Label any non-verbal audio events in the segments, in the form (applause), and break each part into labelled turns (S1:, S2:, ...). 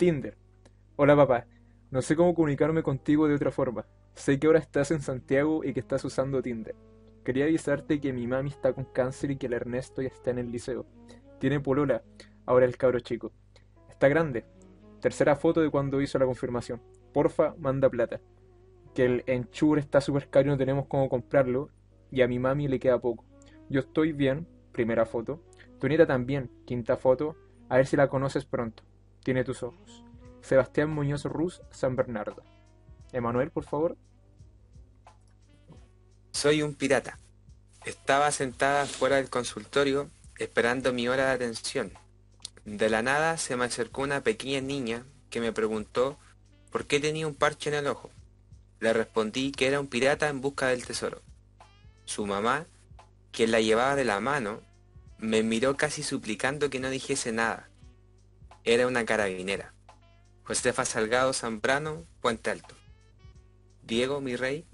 S1: Tinder. Hola papá, no sé cómo comunicarme contigo de otra forma. Sé que ahora estás en Santiago y que estás usando Tinder. Quería avisarte que mi mami está con cáncer y que el Ernesto ya está en el liceo. Tiene polola, ahora el cabro chico. Está grande. Tercera foto de cuando hizo la confirmación. Porfa, manda plata. Que el enchur está súper caro y no tenemos cómo comprarlo. Y a mi mami le queda poco. Yo estoy bien, primera foto. Tu nieta también, quinta foto. A ver si la conoces pronto. Tiene tus ojos. Sebastián Muñoz Ruz, San Bernardo. Emanuel, por favor.
S2: Soy un pirata. Estaba sentada fuera del consultorio esperando mi hora de atención. De la nada se me acercó una pequeña niña que me preguntó por qué tenía un parche en el ojo. Le respondí que era un pirata en busca del tesoro. Su mamá, quien la llevaba de la mano, me miró casi suplicando que no dijese nada. Era una carabinera. Josefa Salgado Zambrano, Puente Alto. Diego, mi rey.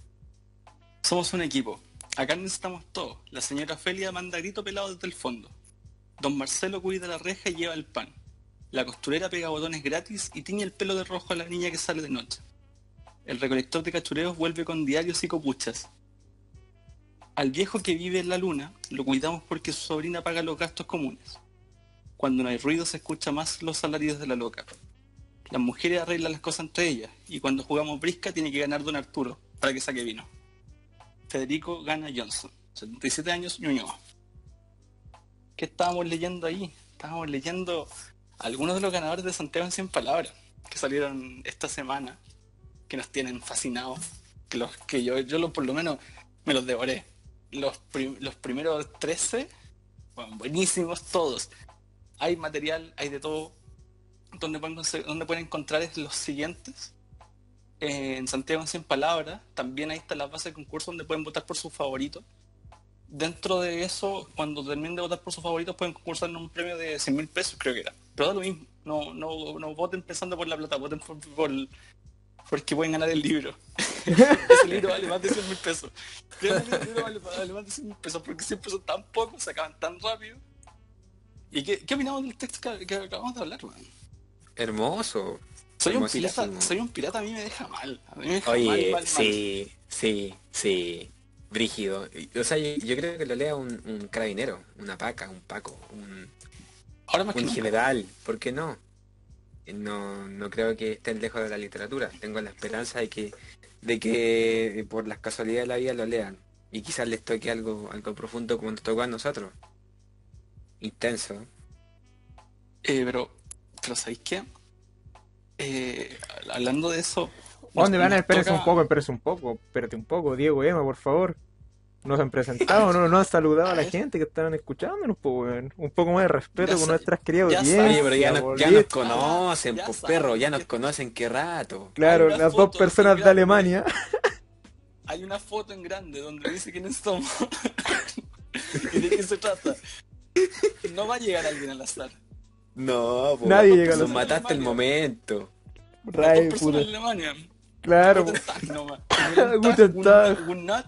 S3: Somos un equipo. Acá necesitamos todo. La señora Ofelia manda grito pelado desde el fondo. Don Marcelo cuida la reja y lleva el pan. La costurera pega botones gratis y tiñe el pelo de rojo a la niña que sale de noche. El recolector de cachureos vuelve con diarios y copuchas. Al viejo que vive en la luna lo cuidamos porque su sobrina paga los gastos comunes. Cuando no hay ruido se escucha más los salarios de la loca. Las mujeres arreglan las cosas entre ellas y cuando jugamos brisca tiene que ganar don Arturo para que saque vino. Federico gana Johnson, 77 años, Ñuñoa. ¿Qué estábamos leyendo ahí? Estábamos leyendo algunos de los ganadores de Santiago en 100 palabras que salieron esta semana, que nos tienen fascinados, que los que yo, yo lo, por lo menos me los devoré. Los, los primeros 13, bueno, buenísimos todos. Hay material, hay de todo. Donde pueden, donde pueden encontrar es los siguientes. en Santiago en 100 palabras, también ahí está la base de concurso donde pueden votar por sus favoritos dentro de eso, cuando terminen de votar por sus favoritos, pueden concursar en un premio de 100 mil pesos, creo que era. Pero da lo mismo, no, no, no voten pensando por la plata, voten por, por porque pueden ganar el libro. (laughs) Ese libro vale más de 100 mil pesos. Ese libro vale, vale, más de 100 mil pesos porque siempre son tan pocos, se acaban tan rápido. ¿Y qué, qué opinamos del texto que, que acabamos de hablar, man?
S2: Hermoso.
S3: Soy un, pirata, soy un pirata, a mí me deja mal. A mí me deja
S2: Oye,
S3: mal, mal,
S2: sí, sí, sí. Brígido. O sea, yo, yo, creo que lo lea un, un, carabinero, una paca, un paco, un,
S3: Ahora más
S2: un general. ¿Por qué no? no? No creo que estén lejos de la literatura. Tengo la esperanza de que, de que por las casualidades de la vida lo lean. Y quizás les toque algo, algo profundo como nos tocó a nosotros. Intenso.
S3: Eh, pero, pero ¿sabéis qué? Eh, hablando de eso,
S1: ¿Dónde van? Espérese toca... un poco, espérese un poco, espérate un poco, Diego Emma, por favor. Nos han presentado, (laughs) no nos han saludado a la gente que estaban escuchándonos, pues, un poco más de respeto
S3: Ya
S1: con nuestras queridas
S3: ya
S1: audiencias.
S2: Oye, pero ya, nos- ya nos conocen, pues perro, ya nos conocen qué rato.
S1: Claro, las dos personas de. Alemania.
S3: hay una foto en grande donde dice quiénes somos (laughs) y de qué se trata. No va a llegar alguien al azar.
S2: No, pues,
S1: Nadie llega a
S2: nos
S1: los-
S2: mataste el momento.
S1: Ray, puta.
S3: Alemania.
S1: Claro.
S3: Guten (laughs) Tag.
S1: Guten Tag.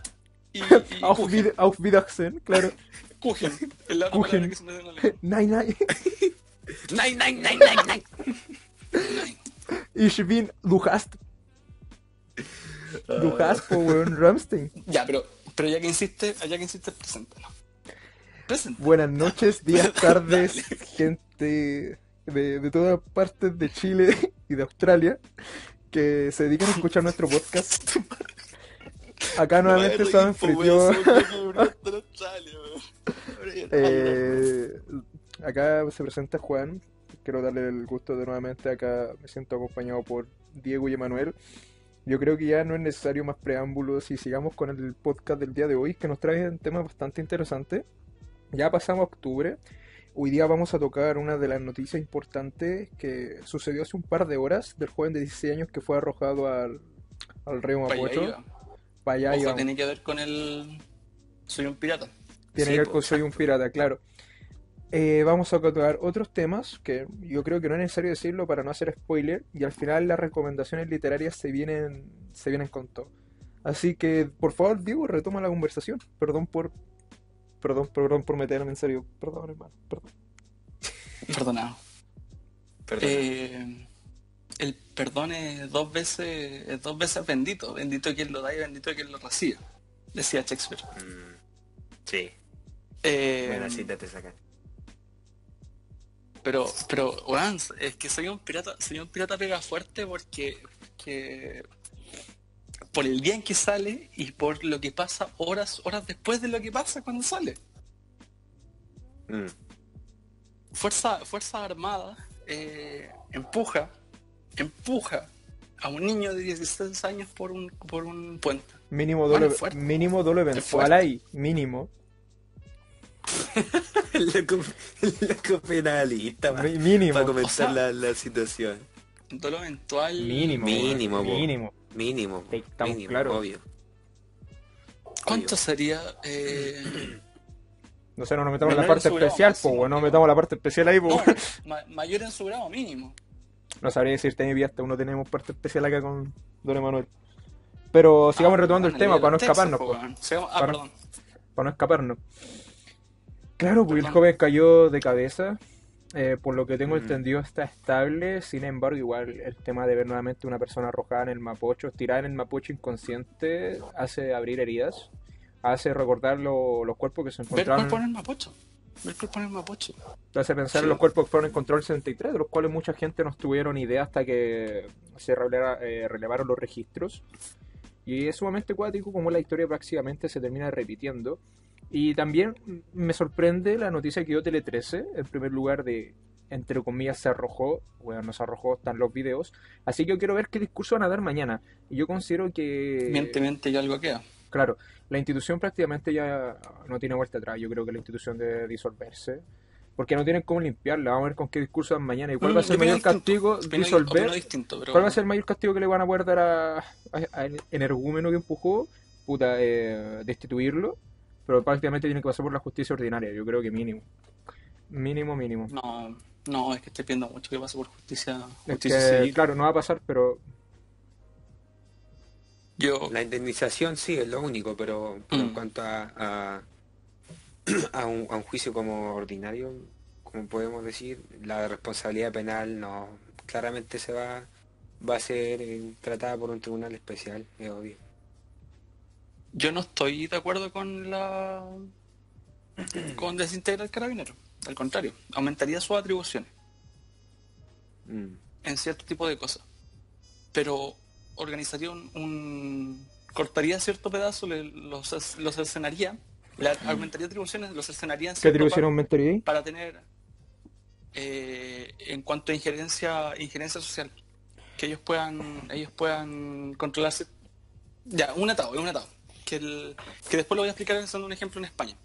S1: (laughs) Auf,
S3: Kuchen.
S1: Wied- auf Wiedersehen, claro. (laughs)
S3: Kuchen. Es la
S1: Kuchen.
S3: palabra que se me da en alemán.
S1: Nein, nein.
S2: Nein, nein, nein, nein, nein.
S1: Ich bin, du hast. Du hast, po, weón, Ramstein.
S3: Ya, pero, pero ya que insiste, ya que insiste, preséntalo.
S1: Buenas noches, (laughs) días, tardes, gente de, de todas partes de Chile y de Australia que se dedican a escuchar nuestro podcast. (laughs) Acá nuevamente se anfitrión. Eh, acá se presenta Juan. Quiero darle el gusto de nuevamente. Acá me siento acompañado por Diego y Emanuel. Yo creo que ya no es necesario más preámbulos y sigamos con el podcast del día de hoy, que nos trae un tema bastante interesante. Ya pasamos a octubre. Hoy día vamos a tocar una de las noticias importantes que sucedió hace un par de horas del joven de 16 años que fue arrojado al, al río Mapocho. Pa' allá
S3: tiene que ver con el. Soy un pirata.
S1: Tiene
S2: Sí,
S1: que ver con Soy un pirata, claro. Eh, vamos a tocar otros temas que yo creo que no es necesario decirlo para no hacer spoiler y al final las recomendaciones literarias se vienen se vienen con todo. Así que por favor Diego retoma la conversación. Perdón por perdón perdón por meterme en serio. Perdón hermano. Perdón.
S3: Perdonado.
S2: Perdón.
S3: Eh, el perdón es dos veces, es dos veces bendito. Bendito quien lo da y bendito quien lo recibe. Decía Shakespeare.
S2: Mm, sí,
S3: Eh,
S2: buena cita te sacan.
S3: Pero, pero, weón, es que soy un pirata, soy un pirata pega fuerte porque, que por el día en que sale y por lo que pasa horas, horas después de lo que pasa cuando sale.
S2: Mm,
S3: Fuerza, Fuerza Armada eh, empuja, empuja a un niño de 16 años por un, por un puente.
S1: Mínimo
S3: Bueno, es fuerte.
S1: mínimo doble eventual ahí, mínimo.
S2: El (laughs) loco, el loco penalista,
S1: mínimo.
S2: para
S3: O sea-
S2: la, la situación.
S3: Dolo eventual.
S1: Mínimo.
S2: Mínimo.
S1: Mínimo, estamos
S2: mínimo,
S1: claros.
S2: obvio.
S3: ¿Cuánto sería? Eh,
S1: No sé, no nos metamos en la parte especial, pues, bueno, no metamos la parte especial ahí,
S3: no, (laughs) ma- mayor en su grado mínimo.
S1: No sabría decirte mi hasta uno tenemos parte especial acá con Don Emanuel. Pero sigamos
S3: Ah,
S1: retomando el tema para no
S3: Texas,
S1: escaparnos,
S3: po, Ah,
S1: Para-
S3: perdón.
S1: para no escaparnos. Claro, pues el joven cayó de cabeza. Eh, por lo que tengo
S2: Mm.
S1: entendido está estable. Sin embargo, igual el tema de ver nuevamente una persona arrojada en el mapocho, tirada en el mapocho inconsciente, hace abrir heridas, hace recordar lo- los cuerpos que se
S3: Ver
S1: encontraron,
S3: cuerpo en el Mapocho. Ver cuerpo en el Mapocho.
S1: te hace pensar en
S3: Sí.
S1: los cuerpos que fueron encontrados en el 73, de los cuales mucha gente no tuvieron idea hasta que se releva- eh, relevaron los registros. Y es sumamente cuático como la historia prácticamente se termina repitiendo. Y también me sorprende la noticia que dio Tele 13, en primer lugar de, entre comillas, se arrojó, bueno, no se arrojó, están los videos. Así que yo quiero ver qué discurso van a dar mañana. Y yo considero que...
S3: Miente, miente y algo queda.
S1: Claro, la institución prácticamente ya no tiene vuelta atrás. Yo creo que la institución debe disolverse. Porque no tienen cómo limpiarla. Vamos a ver con qué discurso dan mañana. ¿Y cuál
S3: Mm,
S1: va a ser el mayor
S3: distinto.
S1: castigo?
S3: Opino-
S1: Disolver.
S3: opino distinto, pero
S1: ¿Cuál va a ser el mayor castigo que le van a poder dar a, a- a- energúmeno que empujó? Puta, eh, destituirlo. Pero prácticamente tiene que pasar por la justicia ordinaria. Yo creo que mínimo. Mínimo, mínimo.
S3: No, no, es que estoy pidiendo mucho que pase por justicia,
S1: Es
S3: justicia
S1: que,
S3: civil.
S1: claro, no va a pasar, pero
S3: Yo,
S2: La indemnización sí es lo único, pero, pero en
S3: Mm.
S2: cuanto a, a, (clears throat) a un, a un juicio como ordinario, como podemos decir, la responsabilidad penal no claramente se va, va a ser eh, tratada por un tribunal especial, es obvio.
S3: Yo no estoy de acuerdo con la con desintegrar el carabinero. Al contrario, aumentaría sus atribuciones
S2: Mm.
S3: en cierto tipo de cosas. Pero organizaría un, un- cortaría cierto pedazo, le- los, los escenaría, le aumentaría atribuciones, los escenaría en
S1: ¿qué atribución aumentaría ahí?
S3: para tener eh, en cuanto a injerencia injerencia social que ellos puedan ellos puedan controlarse ya un atado es un atado que el, que después lo voy a explicar usando un ejemplo en España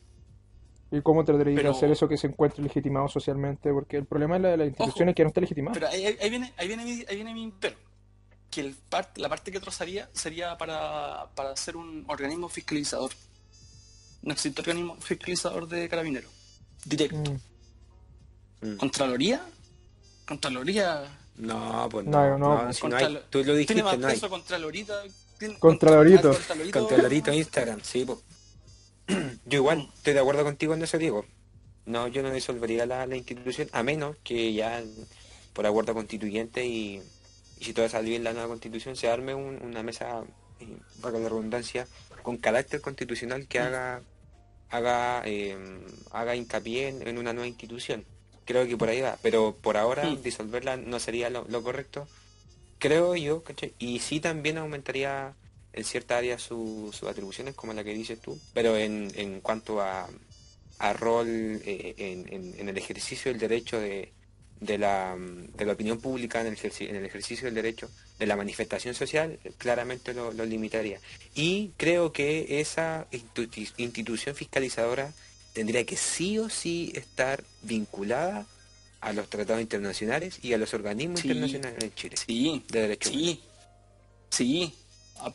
S1: ¿Y cómo trataría de
S3: Pero-
S1: hacer eso que se encuentre legitimado socialmente? Porque el problema de la, de la institución
S3: Ojo.
S1: es que no está legitimado.
S3: pero ahí, viene ahí viene mi, ahí viene mi pero que el part- la parte que trozaría sería para, para ser un organismo fiscalizador no existe organismo fiscalizador de carabineros directo
S1: Mm.
S2: Mm.
S3: contraloría contraloría
S2: No, pues
S1: No,
S2: no,
S1: no,
S2: no, si
S3: Contra
S2: no hay,
S3: lo-
S2: tú lo dijiste,
S3: tiene más
S2: no hay.
S1: Contralorito.
S3: contra- Contralorito
S2: Controladito Instagram, sí. (clears throat) Yo igual estoy de acuerdo contigo en eso, Diego. No, yo no disolvería la, la institución, a menos que ya por acuerdo constituyente y, y si todo sale bien la nueva constitución, se arme un- una mesa, eh, valga la redundancia, con carácter constitucional que haga haga eh, haga hincapié en, en una nueva institución. Creo que por ahí va, pero por ahora
S3: Mm.
S2: disolverla no sería lo, lo correcto, creo yo, ¿cachai? Y sí también aumentaría en cierta área su- sus atribuciones, como la que dices tú, pero en, en cuanto a, rol eh, en, el ejercicio del derecho de, la, opinión pública, en el, ejercicio del derecho de la manifestación social, claramente lo, limitaría. Y creo que esa institu- institución fiscalizadora tendría que sí o sí estar vinculada a los tratados internacionales y a los organismos
S3: Sí.
S2: internacionales en Chile
S3: Sí,
S2: de derechos humanos.
S3: sí, sí. A-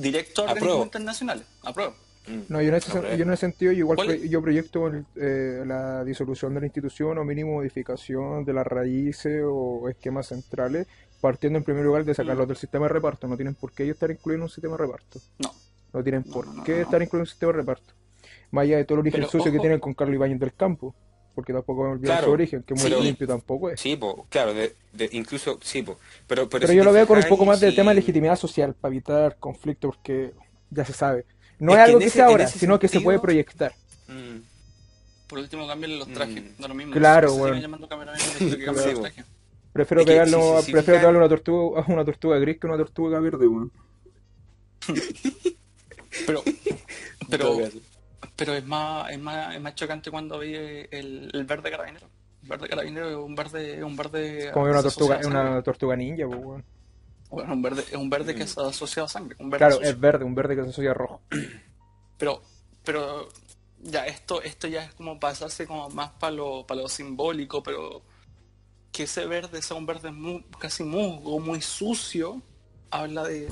S3: directo a
S2: Apruebo.
S3: organismos internacionales. Apruebo.
S2: Mm.
S1: No, yo en ese,
S2: Ok.
S1: yo en ese sentido yo igual yo proyecto el- eh, la disolución de la institución o mínimo modificación de las raíces o esquemas centrales, partiendo en primer lugar de sacarlos
S3: Mm.
S1: del sistema de reparto. No tienen por qué ellos estar incluidos en un sistema de reparto.
S3: No.
S1: No tienen
S3: No,
S1: por
S3: no, no,
S1: qué
S3: no, no.
S1: estar incluidos en un sistema de reparto. Más allá de todo el origen
S3: Pero,
S1: sucio que tienen con Carlos Ibáñez del Campo. Porque tampoco a olvidar
S2: Claro,
S1: su origen, que muy
S2: sí.
S1: limpio tampoco es.
S2: Sí, po, claro, de, de- incluso, sí, po. Pero, pero,
S1: Pero
S2: si
S1: yo lo veo con un poco más de
S2: sí,
S1: tema de legitimidad social, para evitar conflicto, porque ya se sabe. No
S2: Es
S1: es,
S2: que
S1: algo que
S2: ese-
S1: sea ahora, sino que se puede proyectar.
S2: Mm,
S3: Por último, cámbiale los trajes.
S2: Mm.
S3: Da lo mismo.
S1: Claro, bueno.
S3: llamando que cambien
S2: Sí,
S3: los
S2: bo.
S3: trajes.
S1: Prefiero
S2: Es que,
S1: pegarle,
S2: si- si- si
S1: prefiero pegarle una tortuga, a una tortuga gris que una tortuga verde, weón.
S3: Pero, (laughs) pero. Pero es más, es más, es más chocante cuando ve el, el verde carabinero. El verde carabinero es un verde, es un verde
S1: Como una tortuga, una tortuga ninja, pues.
S3: Bueno, un verde, es un verde que
S2: Mm.
S3: es asociado a sangre. Un verde
S1: Claro,
S3: sucio.
S1: es verde, un verde que se asocia a rojo. (clears throat)
S3: Pero, pero ya esto, esto ya es como pasarse como más para lo, para lo simbólico, pero que ese verde sea un verde mu- casi musgo, muy sucio, habla de,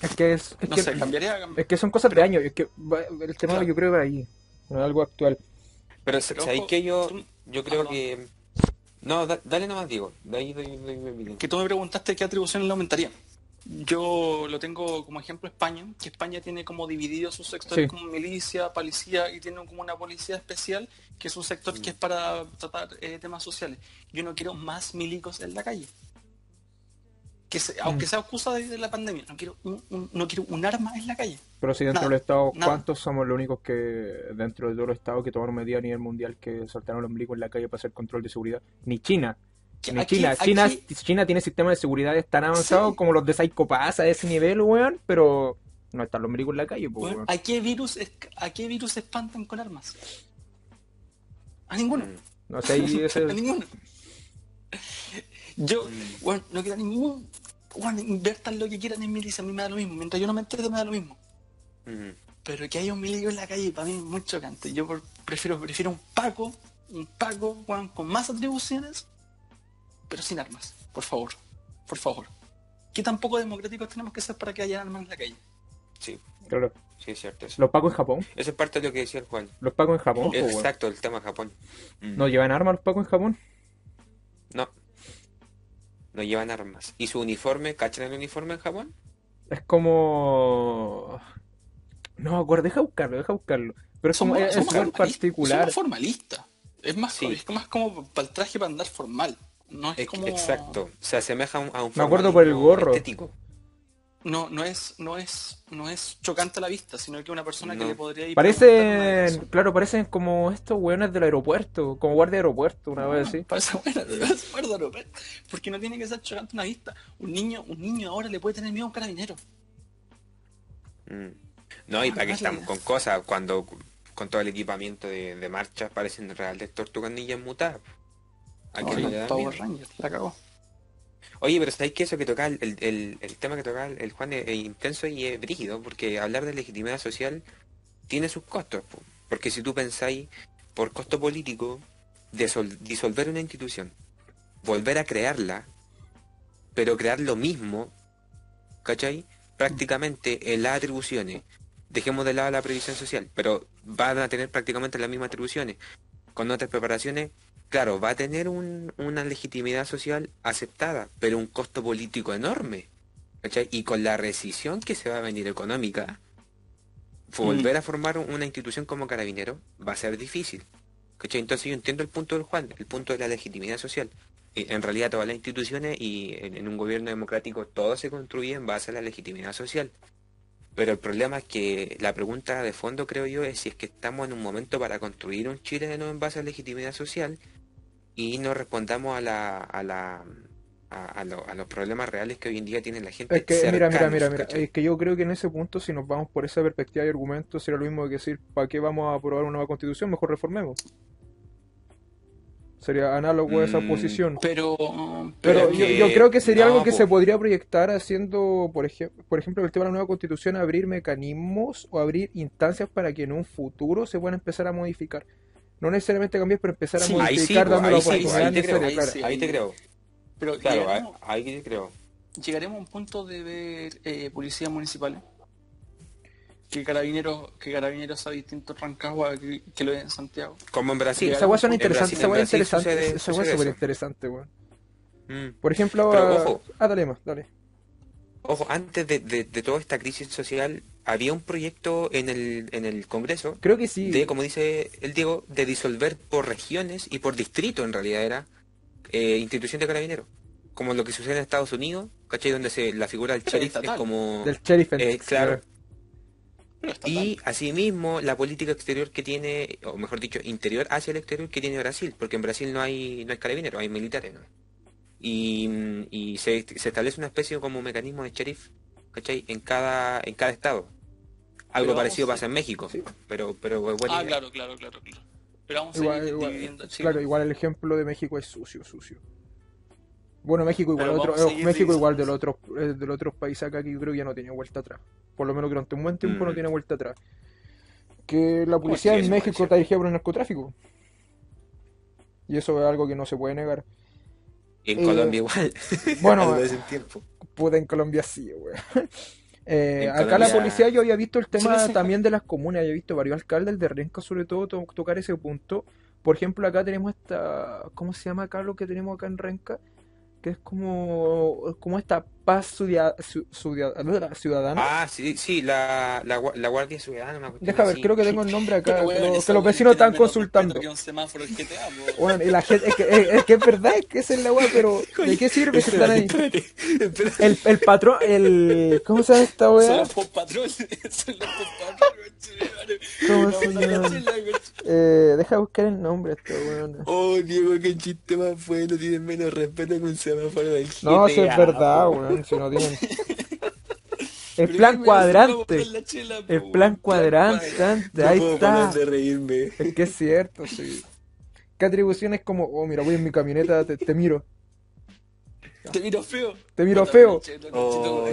S1: Es que es, es
S3: no
S1: que,
S3: sé, cambiaría,
S1: es que son cosas de años, es que el tema
S3: Claro.
S1: yo creo que va ahí, no es algo actual.
S2: Pero,
S3: Pero
S2: ¿sabéis
S3: ojo,
S2: que yo, yo
S3: Ah,
S2: creo que... No, da- dale nomás, Diego. De ahí doy, doy mi opinión.
S3: que tú me preguntaste qué atribuciones le aumentaría. Yo lo tengo como ejemplo España, que España tiene como dividido sus sectores
S1: Sí.
S3: como milicia, policía y tiene como una policía especial, que es un sector que es para tratar eh, temas sociales. Yo no quiero más milicos en la calle. Que se- aunque
S1: Mm.
S3: sea excusa de, de la pandemia, no quiero un, un- no quiero un arma en la calle.
S1: Pero si dentro
S3: Nada,
S1: del Estado,
S3: nada.
S1: ¿cuántos somos los únicos que, dentro de todos los Estados que tomaron medidas a nivel mundial que soltaron los ombligos en la calle para hacer control de seguridad? Ni China. Ni
S3: aquí-
S1: China.
S3: aquí-
S1: China. China tiene sistemas de seguridad tan avanzados
S3: Sí.
S1: como los de Psycho Pass a ese nivel, weón, pero no están los ombligos en la calle, pues, weón.
S3: ¿a, qué virus, es- ¿A qué virus se espantan con armas? A ninguno.
S2: Mm.
S1: No sé, (laughs) ese-
S3: A ninguno. Yo, bueno, no quiero ningún. Bueno, inviertan lo que quieran en milicia, a mí me da lo mismo. Mientras yo no me entere, me da lo mismo. Pero que haya un milico en la calle, para mí es muy chocante. Yo por- prefiero, prefiero un Paco, un Paco, weón, con más atribuciones, pero sin armas. Por favor, por favor. ¿Qué tan poco democráticos tenemos que ser para que haya armas en la calle?
S2: Sí,
S1: Claro.
S2: sí, es cierto. Eso.
S1: Los pacos en Japón.
S2: Eso es parte de lo que decía el Juan.
S1: Los pacos en Japón.
S2: Exacto, el tema Japón. Mm.
S1: ¿No llevan armas los pacos en Japón?
S2: No. No llevan armas. ¿Y su uniforme? ¿Cachan el uniforme en Japón?
S1: Es como. No me acuerdo, deja buscarlo, deja buscarlo. Pero es como,
S3: Somos-
S1: es
S3: somos
S1: particular.
S3: Somos formalistas. Es más,
S2: Sí.
S3: es más como para el traje para andar formal. No es como...
S2: Exacto. Se asemeja a un, a un
S1: Me acuerdo por el gorro.
S2: estético.
S3: No, no es, no es, no es chocante a la vista, sino que una persona que le podría ir
S1: Parecen, claro, parecen como estos weones del aeropuerto, como guardia de aeropuerto, una vez así.
S3: Parece buena, parece buena, Roberto, porque no tiene que ser chocante a una vista. Un niño, un niño ahora le puede tener miedo a un carabinero.
S2: Mm. No, y
S3: Ah,
S2: para que
S3: no es la
S2: estamos con cosas, cuando con todo el equipamiento de, de marcha parecen reales tortugas ninjas mutadas. ¿A quién
S3: Ahora,
S2: no le da
S3: Power
S2: miedo?
S3: Ranger, la cagó.
S2: Oye, pero ¿sabéis que eso que toca el, el, el tema que toca el, Juan es, intenso y es brígido? Porque hablar de legitimidad social tiene sus costos. po. Porque si tú pensáis, por costo político, disolver una institución, volver a crearla, pero crear lo mismo, ¿cachai? Prácticamente en las atribuciones, dejemos de lado la previsión social, pero van a tener prácticamente las mismas atribuciones, con otras preparaciones, claro, va a tener un- una legitimidad social aceptada, pero un costo político enorme. ¿cachai? Y con la rescisión que se va a venir económica, volver a formar una institución como carabinero va a ser difícil. ¿cachai? Entonces yo entiendo el punto del Juan, el punto de la legitimidad social. Y en realidad todas las instituciones y en, en un gobierno democrático todo se construye en base a la legitimidad social. Pero el problema es que la pregunta de fondo, creo yo, es si es que estamos en un momento para construir un Chile de nuevo en base a legitimidad social y no respondamos a la a la a, a lo- a los problemas reales que hoy en día tiene la gente
S1: Es que, mira, mira, mira, mira,
S2: ¿cachai?
S1: es que yo creo que en ese punto, si nos vamos por esa perspectiva y argumentos, sería lo mismo que decir, ¿para qué vamos a aprobar una nueva constitución? Mejor reformemos. Sería análogo a esa
S2: Mm,
S1: posición.
S3: Pero,
S1: Pero
S2: Pero
S1: yo,
S2: que-
S1: yo creo que sería
S2: no,
S1: algo que se podría proyectar haciendo, por ejemplo, por ejemplo, el tema de la nueva constitución, abrir mecanismos o abrir instancias para que en un futuro se puedan empezar a modificar. No necesariamente cambiar, pero empezar a
S3: Sí.
S2: Ahí sí,
S1: modificar dando
S2: ahí
S1: la
S2: sí,
S1: oportunidad
S2: ahí te creo,
S3: ahí
S1: claro.
S3: sí.
S2: Ahí te creo.
S3: pero
S2: Claro,
S3: llegaremos,
S2: ahí, te creo.
S3: llegaremos a un punto de ver eh, policías municipales. Que carabineros, que carabineros a distintos Rancagua que, que lo ven en Santiago.
S2: Como en Brasil.
S3: Sí,
S1: Esa weá interesante, esa weá interesante, esa weá súper interesante, weón.
S2: Mm.
S1: Por ejemplo,
S2: Pero
S1: ah,
S2: ojo.
S1: ah, dale más, dale.
S2: Ojo, antes de, de- de toda esta crisis social, había un proyecto en el, en el Congreso
S1: Creo que sí.
S2: de, como dice el Diego, de disolver por regiones y por distrito en realidad era eh, institución de carabineros. Como lo que sucede en Estados Unidos, ¿cachai? Donde se, la figura del
S3: Pero
S2: sheriff es como...
S1: Del sheriff. en-
S2: Eh, claro. Y asimismo la política exterior que tiene, o mejor dicho, interior hacia el exterior que tiene Brasil, porque en Brasil no hay no hay carabineros, hay militares, ¿no? Y, y se, se establece una especie como mecanismo de sheriff, ¿cachai? En cada, en cada estado. Algo
S3: Pero
S2: parecido
S3: vamos a-
S2: pasa en México,
S1: Sí.
S2: pero, pero buena
S3: Ah,
S2: idea.
S3: claro, claro, claro, claro. Pero vamos a
S1: Igual,
S3: seguir
S1: igual-
S3: dividiendo a
S1: claro, igual el ejemplo de México es sucio, sucio. Bueno, México igual otro,
S3: a
S1: eh, México igual de
S3: dividiendo.
S1: los otros eh, de los otros países acá que yo creo que ya no tiene vuelta atrás. Por lo menos durante un buen tiempo no
S2: Mm.
S1: tiene vuelta atrás. Que la policía
S3: sí,
S1: en México está dirigida por el narcotráfico. Y eso es algo que no se puede negar.
S2: Y en
S1: eh,
S2: Colombia igual. (laughs)
S1: bueno,
S2: tiempo.
S1: Puta, en Colombia sí, güey. (laughs) Eh, acá la policía yo había visto el tema
S3: Sí, sí.
S1: también de las comunas, había visto varios alcaldes de Renca sobre todo to- tocar ese punto. Por ejemplo, acá tenemos esta, ¿cómo se llama acá lo que tenemos acá en Renca? Que es como, como esta paz ciudadana.
S2: Ah, sí, sí, la, la, la Guardia Ciudadana. una
S1: Deja ver,
S2: así.
S1: creo que tengo el nombre acá, que,
S3: weón,
S1: lo-
S3: esa
S1: que los vecinos están consultando.
S3: respeto que un semáforo en GTA, po.
S1: Bueno, y la gente, es que es, es que es verdad, es que esa es la weá, pero ¿de qué sirve que están ahí?
S2: Espérate, espérate.
S1: El, el patrón, el, ¿cómo se llama esta
S3: Son
S1: weá?
S3: los. Son los (laughs) conche-
S1: Eh, deja buscar el nombre esta weá.
S2: Oh, Diego, qué chiste más bueno. Tienes menos respeto que un semáforo del
S1: No,
S2: GTA,
S1: si es verdad,
S2: po.
S1: Weón, si no (laughs) tienen. El
S3: Pero
S1: plan cuadrante.
S3: ¿cómo la chela, po,
S1: El plan cuadrante,
S2: No
S1: ahí
S2: puedo
S1: está.
S2: parar de reírme.
S1: Es que es cierto, sí. ¿Qué atribución es como, oh, mira, voy en mi camioneta, te, te miro,
S3: Te miro feo.
S1: te miro feo,
S2: Oh,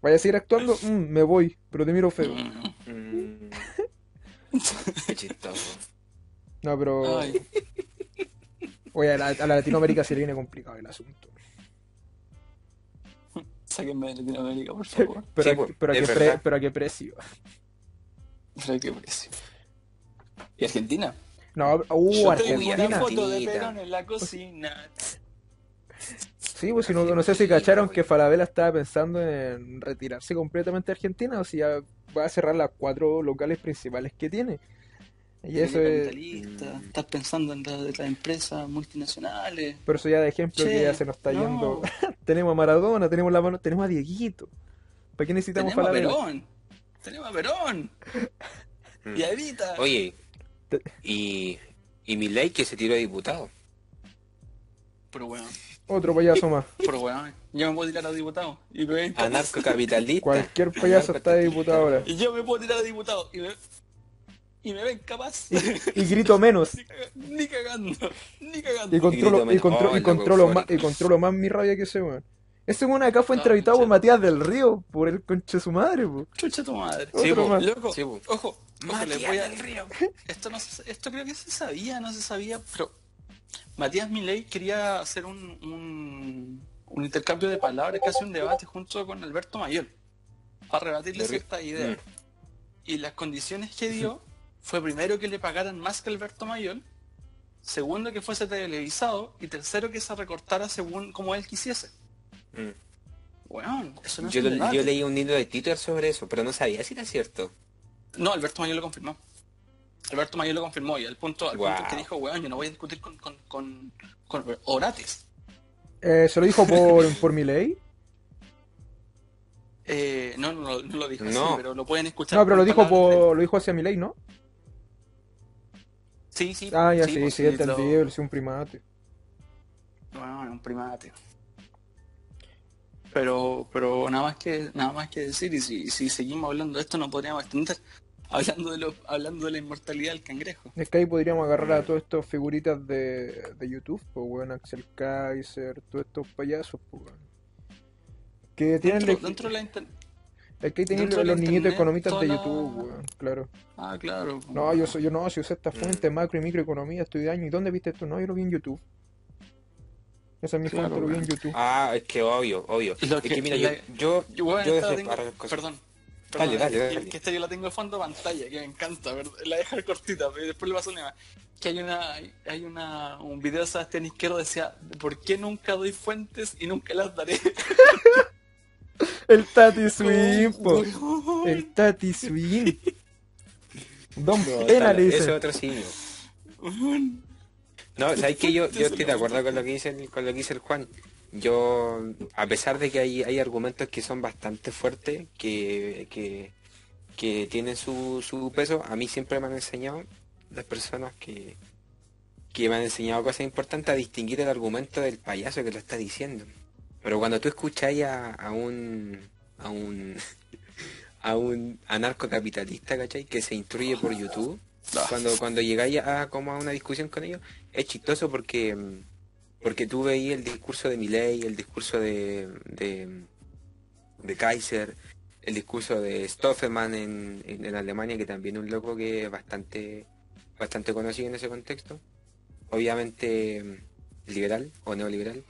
S1: vaya a seguir actuando, Mm, me voy, pero te miro feo.
S3: Mm.
S2: Chistoso.
S1: No, pero,
S3: Ay,
S1: oye, a la, a la Latinoamérica se le viene complicado el asunto.
S3: Sáquenme de Latinoamérica, por favor.
S1: Pero,
S2: Sí,
S1: a,
S2: pues,
S1: pero, a qué pre- pero a qué precio.
S3: Pero qué precio. ¿Y Argentina?
S1: No, uh,
S3: Yo tengo una
S1: Argentina.
S3: foto de
S2: Argentina.
S3: Perón en la cocina.
S1: Sí, pues si no, no sé si cacharon que Falabella estaba pensando en retirarse completamente de Argentina o si ya va a cerrar las cuatro locales principales que tiene. Y eso es,
S3: estás pensando en la- de las empresas multinacionales.
S1: por eso ya de ejemplo que ya se nos está
S3: no.
S1: yendo. (laughs) tenemos a Maradona, tenemos la mano, tenemos a Dieguito. ¿Para qué necesitamos
S3: Tenemos a
S1: Falabella?
S3: Perón. Tenemos a Perón.
S2: Mm.
S3: Y a Evita.
S2: Oye,
S1: Te-
S2: y, y mi ley que se tiró a diputado.
S3: Pero weón,
S1: Otro payaso más. (laughs)
S3: pero weón. Yo me puedo tirar a diputado. Y me.
S2: Anarcocapitalista.
S1: Cualquier (laughs) payaso está de diputado ahora.
S3: Y yo me puedo tirar a diputado. Y me, y me ven capaz.
S1: Y grito menos.
S3: ni, (laughs) caga- ni cagando. Ni cagando.
S1: Y controlo, y contro-
S2: Oh,
S1: y
S2: el
S1: controlo
S2: loco
S1: más, y controlo más mi rabia que ese weón. Ese weón acá fue
S3: No,
S1: entrevistado por. Matías del Río, por el conche de su madre, po.
S3: Chucha tu madre.
S1: Otro
S2: po.
S1: más.
S3: Loco,
S2: Sí, po.
S3: ojo,
S2: Matías
S3: voy a...
S2: del Río. (laughs)
S3: Esto, no se- esto creo que se sabía, no se sabía, pero Matías Milei quería hacer un, un, un intercambio de palabras, casi un debate junto con Alberto Mayor, para rebatirle ciertas ideas.
S2: Mm.
S3: Y las condiciones que dio fue primero que le pagaran más que Alberto Mayor, segundo que fuese televisado y tercero que se recortara según como él quisiese.
S2: Mm.
S3: Bueno, eso no es
S2: Yo,
S3: un
S2: lo- yo leí un libro de Twitter sobre eso, pero no sabía si era cierto.
S3: No, Alberto Mayor lo confirmó. Alberto Mayor lo confirmó y al punto, al punto que dijo, weón, yo no voy a discutir con, con, con, con Orates.
S1: Eh, ¿Se lo dijo por, (laughs) por mi ley?
S3: Eh, no, no, no lo dijo así,
S2: No.
S3: pero lo pueden escuchar.
S1: No, pero lo dijo
S3: de
S1: por, lo dijo hacia mi ley, ¿no?
S3: Sí, sí.
S1: Ah, ya sí, sí,
S3: pues,
S1: entendible, sí, un primate.
S3: lo- Bueno, un primate. Pero, pero nada más que, nada más que decir, y si, si seguimos hablando de esto no podríamos extender. (laughs) Hablando de lo, hablando de la inmortalidad del cangrejo.
S1: Es que ahí podríamos agarrar a todas estas figuritas de, de YouTube, pues weón, Axel Kaiser, todos estos payasos, pues. Que tienen
S3: Dentro, dentro de la
S1: es que ahí
S3: de
S1: los niñitos economistas de YouTube,
S3: la-
S1: weón, claro.
S3: Ah, claro.
S1: No, yo soy, yo no, si usé esta fuente,
S2: Mm.
S1: macro y microeconomía, estoy de año. ¿Y dónde viste esto? No, yo lo vi en YouTube. Esa es mi
S3: Claro,
S1: fuente, lo vi en. YouTube.
S2: Ah, es que obvio, obvio.
S3: Lo
S2: es
S3: que-
S2: que mira,
S3: la-
S2: yo, yo,
S3: Yo, bueno,
S2: yo desde-
S3: tengo- Perdón.
S2: Dale,
S3: Perdón,
S2: dale,
S3: que-
S2: dale.
S3: Que esta yo la tengo de fondo pantalla, que me encanta, ¿verdad? la dejo cortita, pero después le paso a Nema. Que hay una, hay una, un video de Sebastián Izquierdo decía, ¿por qué nunca doy fuentes y nunca las daré? (laughs)
S1: El Tati Swing, po. El Tati Swing. Don
S2: No,
S1: Pena le
S2: ese
S1: dicen.
S2: otro.
S3: Weón.
S2: No, sabes que yo, yo estoy de acuerdo
S3: vamos a
S2: con lo que dice el, con lo que dice el Juan. Yo, a pesar de que hay, hay argumentos que son bastante fuertes, que, que, que tienen su, su peso, a mí siempre me han enseñado las personas que, que me han enseñado cosas importantes a distinguir el argumento del payaso que lo está diciendo. Pero cuando tú escucháis a, a un a un (laughs) a un anarcocapitalista, ¿cachai? Que se instruye por YouTube,
S3: Ah.
S2: cuando cuando llegáis a como a una discusión con ellos, es chistoso porque porque tú veías el discurso de Milley, el discurso de, de, de Kaiser, el discurso de Stofferman en, en, en Alemania, que también es un loco que es bastante, bastante conocido en ese contexto. Obviamente liberal o neoliberal.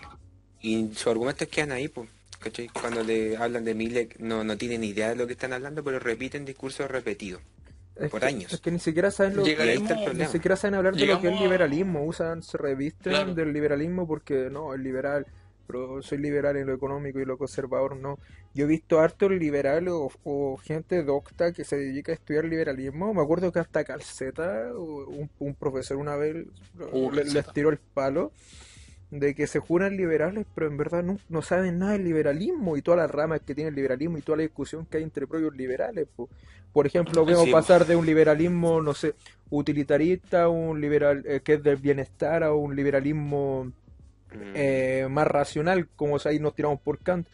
S2: Y sus argumentos quedan ahí, pues. ¿cachai? Cuando le hablan de Milley no, no tienen idea de lo que están hablando, pero repiten discursos repetidos.
S1: Es
S2: por
S1: que-
S2: años.
S1: Es que ni siquiera saben lo
S2: Y ahí está el
S3: Llegaremos-
S1: Ni siquiera saben hablar de lo que es
S3: a-
S1: liberalismo, usan, se revisten
S3: Claro.
S1: del liberalismo porque no, el liberal, pero soy liberal en lo económico y lo conservador no. Yo he visto harto liberal o, o gente docta que se dedica a estudiar liberalismo. Me acuerdo que hasta Calceta, o un, un profesor una vez
S3: Uh,
S1: le- les tiró el palo de que se juran liberales, pero en verdad no, no saben nada del liberalismo y todas las ramas que tiene el liberalismo y toda la discusión que hay entre propios liberales. po. Por ejemplo, vemos
S2: Sí,
S1: pasar de un liberalismo, no sé, utilitarista, un liberal eh, que es del bienestar, a un liberalismo
S2: Mm.
S1: eh, más racional, como ahí nos tiramos por Kant.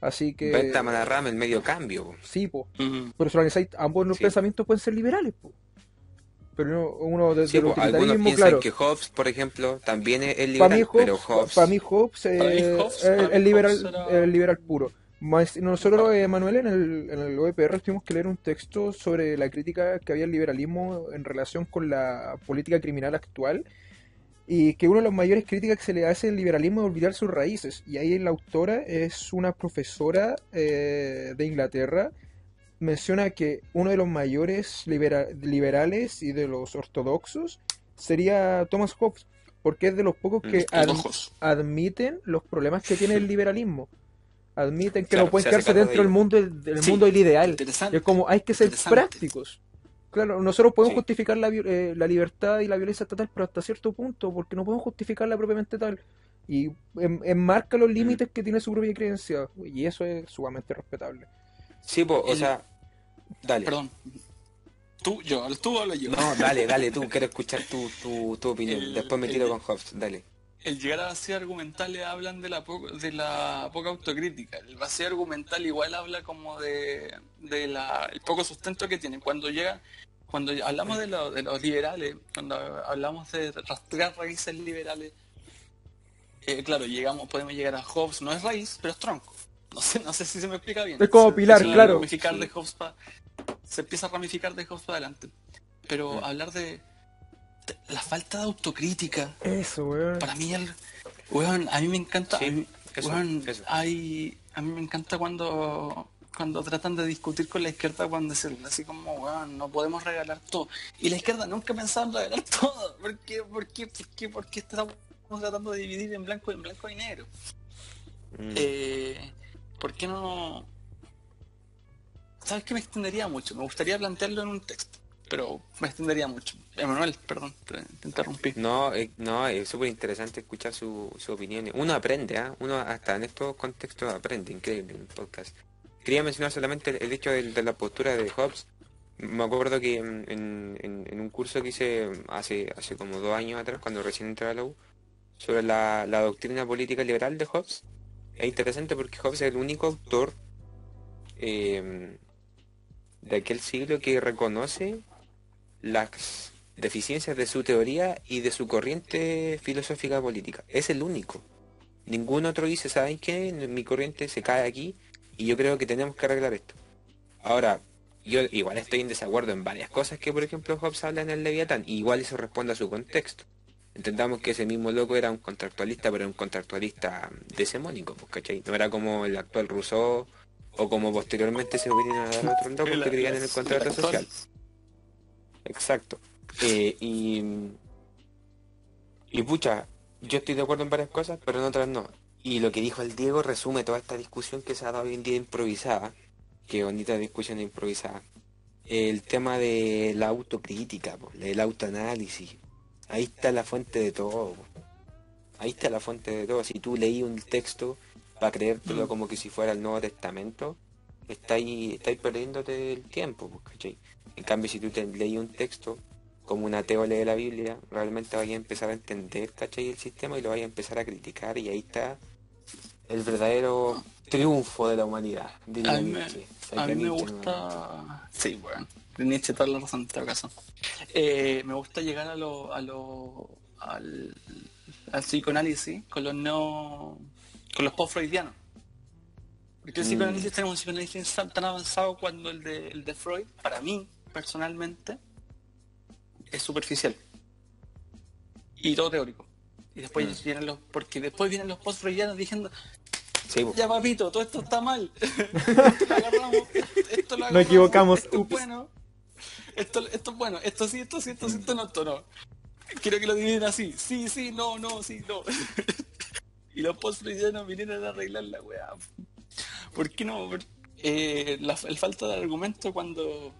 S1: Así que,
S2: Venta Malarrama, el medio cambio. po.
S1: sí, po.
S3: Ujú.
S1: Pero si ambos los
S2: Sí.
S1: pensamientos pueden ser liberales, po. Pero no- uno desde
S2: Sí,
S1: el
S2: po, algunos piensan
S1: claro.
S2: que Hobbes, por ejemplo, también es,
S1: Para
S2: liberal,
S1: mí
S2: pero
S1: Hobbes,
S2: Hobbes...
S1: para mí Hobbes, eh,
S3: Para mí Hobbes-
S1: eh,
S3: para mí
S1: el liberal,
S3: Hobbes era-
S1: el liberal puro. Más- nosotros, eh, Manuel, en el, en el OEPR tuvimos que leer un texto sobre la crítica que había al liberalismo en relación con la política criminal actual y que una de las mayores críticas que se le hace al liberalismo es olvidar sus raíces. Y ahí la autora es una profesora eh, de Inglaterra, menciona que uno de los mayores libera- liberales y de los ortodoxos sería Thomas Hobbes, porque es de los pocos que
S2: Mm,
S1: ad-
S3: Ojos.
S1: admiten los problemas que tiene el liberalismo. Admiten que
S2: Claro,
S1: no pueden quedarse dentro
S2: de
S1: del mundo del,
S3: Sí,
S1: mundo del ideal. Es como hay que ser prácticos. Claro, nosotros podemos
S2: Sí.
S1: justificar la, eh, la libertad y la violencia estatal, pero hasta cierto punto, porque no podemos justificarla propiamente tal. Y en- enmarca
S2: Mm.
S1: los límites que tiene su propia creencia. Y eso es sumamente respetable.
S2: Sí, po, o
S3: El-
S2: sea... Dale.
S3: Perdón. Tú, yo, tú hablo yo.
S2: No, dale, (laughs) dale, tú, quiero escuchar tu, tu, tu opinión.
S3: El-
S2: Después me
S3: el-
S2: tiro con Hobbes, dale.
S3: El llegar a vacío argumental hablan de la, po- de la poca autocrítica. El vacío argumental igual habla como de, de la, el poco sustento que tiene. Cuando llega, cuando hablamos de, lo- de los liberales, cuando hablamos de rastrear raíces liberales, eh, claro, llegamos, podemos llegar a Hobbes, no es raíz, pero es tronco. No sé, no sé si se me explica bien.
S1: Es como
S3: Se
S1: pilar,
S3: empieza a
S1: claro.
S3: ramificar
S2: Sí.
S3: de Hobbes pa- se empieza a ramificar de Hobbes para adelante. Pero hablar de, de la falta de autocrítica,
S1: Eso, weón.
S3: para mí, el, weón, a mí me encanta.
S2: Sí,
S3: a mí,
S2: eso,
S3: weón,
S2: eso.
S3: hay, a mí me encanta cuando cuando tratan de discutir con la izquierda cuando dicen así como, weón, no podemos regalar todo. Y la izquierda nunca pensaba en regalar (laughs) todo. ¿Por qué? ¿Por qué? ¿Por qué? ¿Por qué estamos tratando de dividir en blanco, en blanco y negro?
S2: Mm.
S3: Eh, ¿Por qué no...? ¿Sabes qué me extendería mucho? Me gustaría plantearlo en un texto, pero me extendería mucho. Emanuel, perdón, te, te interrumpí.
S2: No, eh, no, es súper interesante escuchar su, su opinión. Uno aprende, ¿ah? Uno hasta en estos contextos aprende, increíble el podcast. Quería mencionar solamente el, hecho de, la postura de Hobbes. Me acuerdo que en un curso que hice hace, hace como dos años atrás, cuando recién entré a la U, sobre la, la doctrina política liberal de Hobbes, es interesante porque Hobbes es el único autor eh, de aquel siglo que reconoce las deficiencias de su teoría y de su corriente filosófica política. Es el único. Ningún otro dice, ¿saben qué? Mi corriente se cae aquí y yo creo que tenemos que arreglar esto. Ahora, yo igual estoy en desacuerdo en varias cosas que, por ejemplo, Hobbes habla en el Leviatán, y igual eso responde a su contexto. Entendamos que ese mismo loco era un contractualista, pero un contractualista desemónico, pues, ¿cachai? No era como el actual Rousseau o como posteriormente se vinieron a dar otros locos que creían en el contrato social. Exacto. Eh, y, y pucha, yo estoy de acuerdo en varias cosas, pero en otras no. Y lo que dijo el Diego resume toda esta discusión que se ha dado hoy en día improvisada. Qué bonita discusión improvisada. El tema de la autocrítica, el autoanálisis. Ahí está la fuente de todo. po. Ahí está la fuente de todo. Si tú leí un texto para creértelo
S3: Mm.
S2: como que si fuera el Nuevo Testamento, estáis, estáis perdiéndote el tiempo, po, ¿cachai? En cambio, si tú te leí un texto como un ateo lee la Biblia, realmente vaya a empezar a entender, ¿cachai? El sistema y lo vaya a empezar a criticar y ahí está el verdadero triunfo de la humanidad.
S3: A mí me- gusta. Sí, bueno. Nietzsche, toda la razón, en todo caso. Eh, me gusta llegar a lo. A lo al, al psicoanálisis con los no. con los post-freudianos. Porque el
S2: Mm.
S3: psicoanálisis tenemos un psicoanálisis tan avanzado cuando el de, el de Freud, para mí, personalmente, es superficial. Y todo teórico. Y después
S2: Mm.
S3: vienen los. Porque después vienen los post-freudianos diciendo,
S2: Sí,
S3: ya papito, todo esto está mal. esto (laughs) lo (laughs) agarramos, esto lo
S1: Nos
S3: agarramos,
S1: equivocamos,
S3: Esto es bueno. Esto, esto es bueno. Esto sí, esto sí, esto sí, esto no, esto no. Quiero que lo dividen así. Sí, sí, no, no, sí, no. (laughs) y los post freudianos vinieron a arreglar la weá. ¿Por qué no? Eh, la, el falta de argumento cuando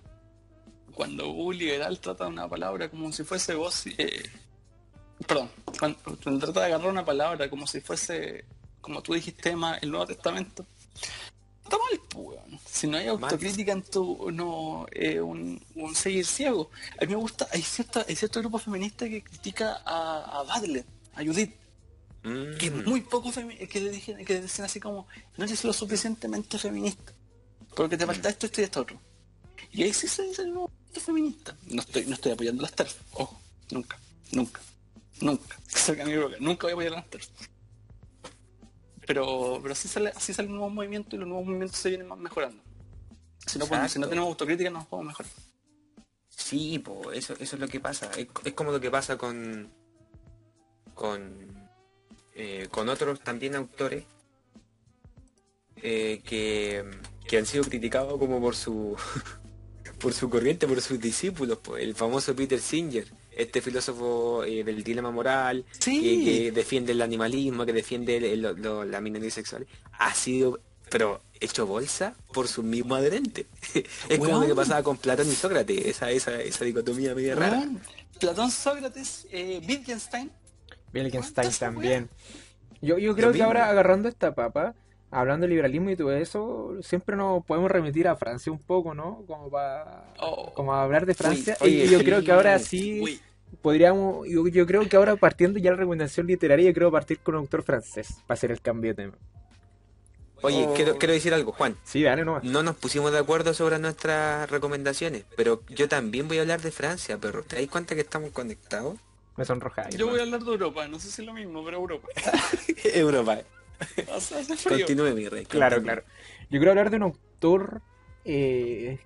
S3: cuando un liberal trata una palabra como si fuese voz eh, perdón cuando trata de agarrar una palabra como si fuese como tú dijiste más el Nuevo Testamento está mal pues, si no hay autocrítica en tu no eh, un, un seguir ciego. A mí me gusta hay cierta hay cierto grupo feminista que critica a, a Badlet a Judith
S2: Mm.
S3: que muy poco que le dije- que decían así como no eres lo suficientemente feminista porque te falta esto, esto y esto otro. Y ahí sí se dice el nuevo feminista. No estoy no estoy apoyando las TERF ojo nunca nunca nunca. Que salga mi boca nunca voy a apoyar las TERF pero pero así sale así sale un nuevo movimiento y los nuevos movimientos se vienen más mejorando si no, podemos- si no tenemos autocrítica no nos podemos mejorar
S2: Sí, po, eso, eso es lo que pasa. Es, es como lo que pasa con con eh, con otros también autores eh, que, que han sido criticados como por su (laughs) por su corriente, por sus discípulos, po. el famoso Peter Singer, este filósofo eh, del dilema moral,
S3: Sí.
S2: que, que defiende el animalismo, que defiende el- el- lo- lo- la minoría sexual, ha sido, pero hecho bolsa por su mismo adherente. (laughs) es como lo que pasaba con Platón y Sócrates, esa, esa, esa dicotomía media rara.
S3: Platón Sócrates eh, Wittgenstein
S1: Wittgenstein
S3: ¿Cuántas
S1: también. Yo, yo creo que ahora agarrando esta papa, hablando de liberalismo y todo eso, siempre nos podemos remitir a Francia un poco, ¿no? Como para
S3: Oh.
S1: como a hablar de Francia.
S2: Oye,
S1: y yo creo que ahora
S2: sí.
S3: Uy,
S1: podríamos, yo, yo creo que ahora partiendo ya la recomendación literaria, yo creo partir con un autor francés para hacer el cambio de tema.
S2: Oye,
S3: Oh.
S2: quiero, quiero decir algo, Juan.
S1: Sí, dale nomás.
S2: No nos pusimos de acuerdo sobre nuestras recomendaciones, pero yo también voy a hablar de Francia, perro. ¿Te das cuenta que estamos conectados?
S1: Me sonroja.
S3: yo voy a hablar de Europa, no sé si es lo mismo, pero Europa. (laughs)
S2: Europa. (laughs)
S3: Hace, hace frío.
S2: Continúe, mi rey.
S1: Claro,
S2: continúe.
S1: claro. Yo quiero hablar de un autor eh,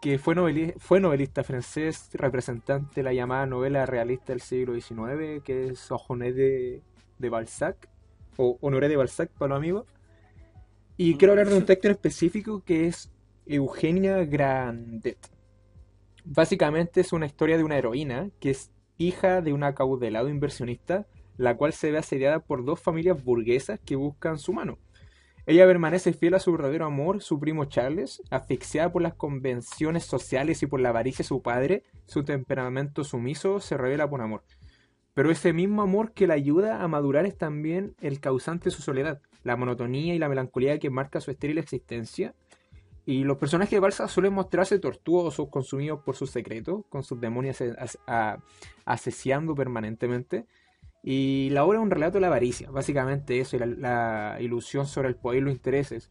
S1: que fue, noveli- fue novelista francés, representante de la llamada novela realista del siglo XIX, que es Honoré de, de Balzac, o Honoré de Balzac para los amigos. Y quiero hablar de un texto en específico que es Eugenia Grandet. Básicamente es una historia de una heroína que es hija de un acaudalado inversionista, la cual se ve asediada por dos familias burguesas que buscan su mano. Ella permanece fiel a su verdadero amor, su primo Charles, asfixiada por las convenciones sociales y por la avaricia de su padre, su temperamento sumiso se revela por amor. Pero ese mismo amor que la ayuda a madurar es también el causante de su soledad, la monotonía y la melancolía que marca su estéril existencia. Y los personajes de Balsa suelen mostrarse tortuosos, consumidos por sus secretos, con sus demonios as- a- asesiando permanentemente. Y la obra es un relato de la avaricia, básicamente eso, y la, la ilusión sobre el poder y los intereses.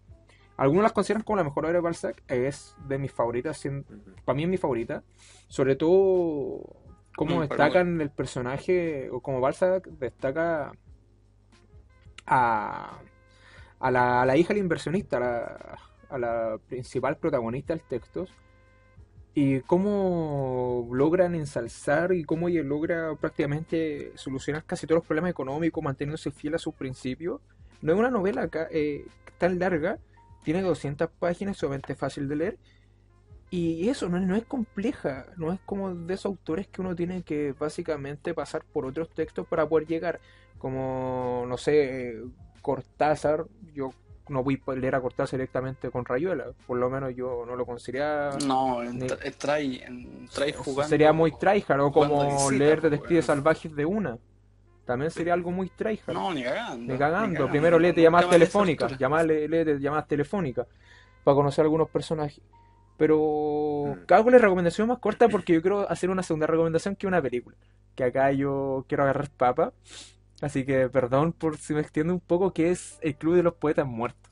S1: Algunos las consideran como la mejor obra de Balzac, es de mis favoritas, para mí es mi favorita. Sobre todo, como
S3: Mm,
S1: destacan el personaje, o como Balzac destaca a, a la, a la hija del inversionista, a la, a la principal protagonista del texto, y cómo logran ensalzar y cómo ella logra prácticamente solucionar casi todos los problemas económicos, manteniéndose fiel a sus principios. No es una novela eh, tan larga, tiene 200 páginas, sumamente fácil de leer. Y eso no, no es compleja, no es como de esos autores que uno tiene que básicamente pasar por otros textos para poder llegar, como, no sé, Cortázar, yo no voy a leer a Cortázar directamente con Rayuela, por lo menos yo no lo consideraría...
S3: No, en,
S1: Ni-
S3: trae, jugando.
S1: sería muy tryhard, o como
S3: visita,
S1: leer
S3: pues,
S1: Detectives
S3: weón.
S1: Salvajes de una. También sería algo muy tryhard.
S3: No, ni cagando.
S1: Ni cagando.
S3: ni cagando.
S1: Primero léete llamadas telefónicas. Llamale, léete llamadas telefónicas. Para conocer algunos personajes. Pero
S2: Mm.
S1: hago la recomendación más corta porque yo quiero hacer una segunda recomendación que una película. Que acá yo quiero agarrar papa. Así que perdón por si me extiendo un poco, que es El Club de los Poetas Muertos.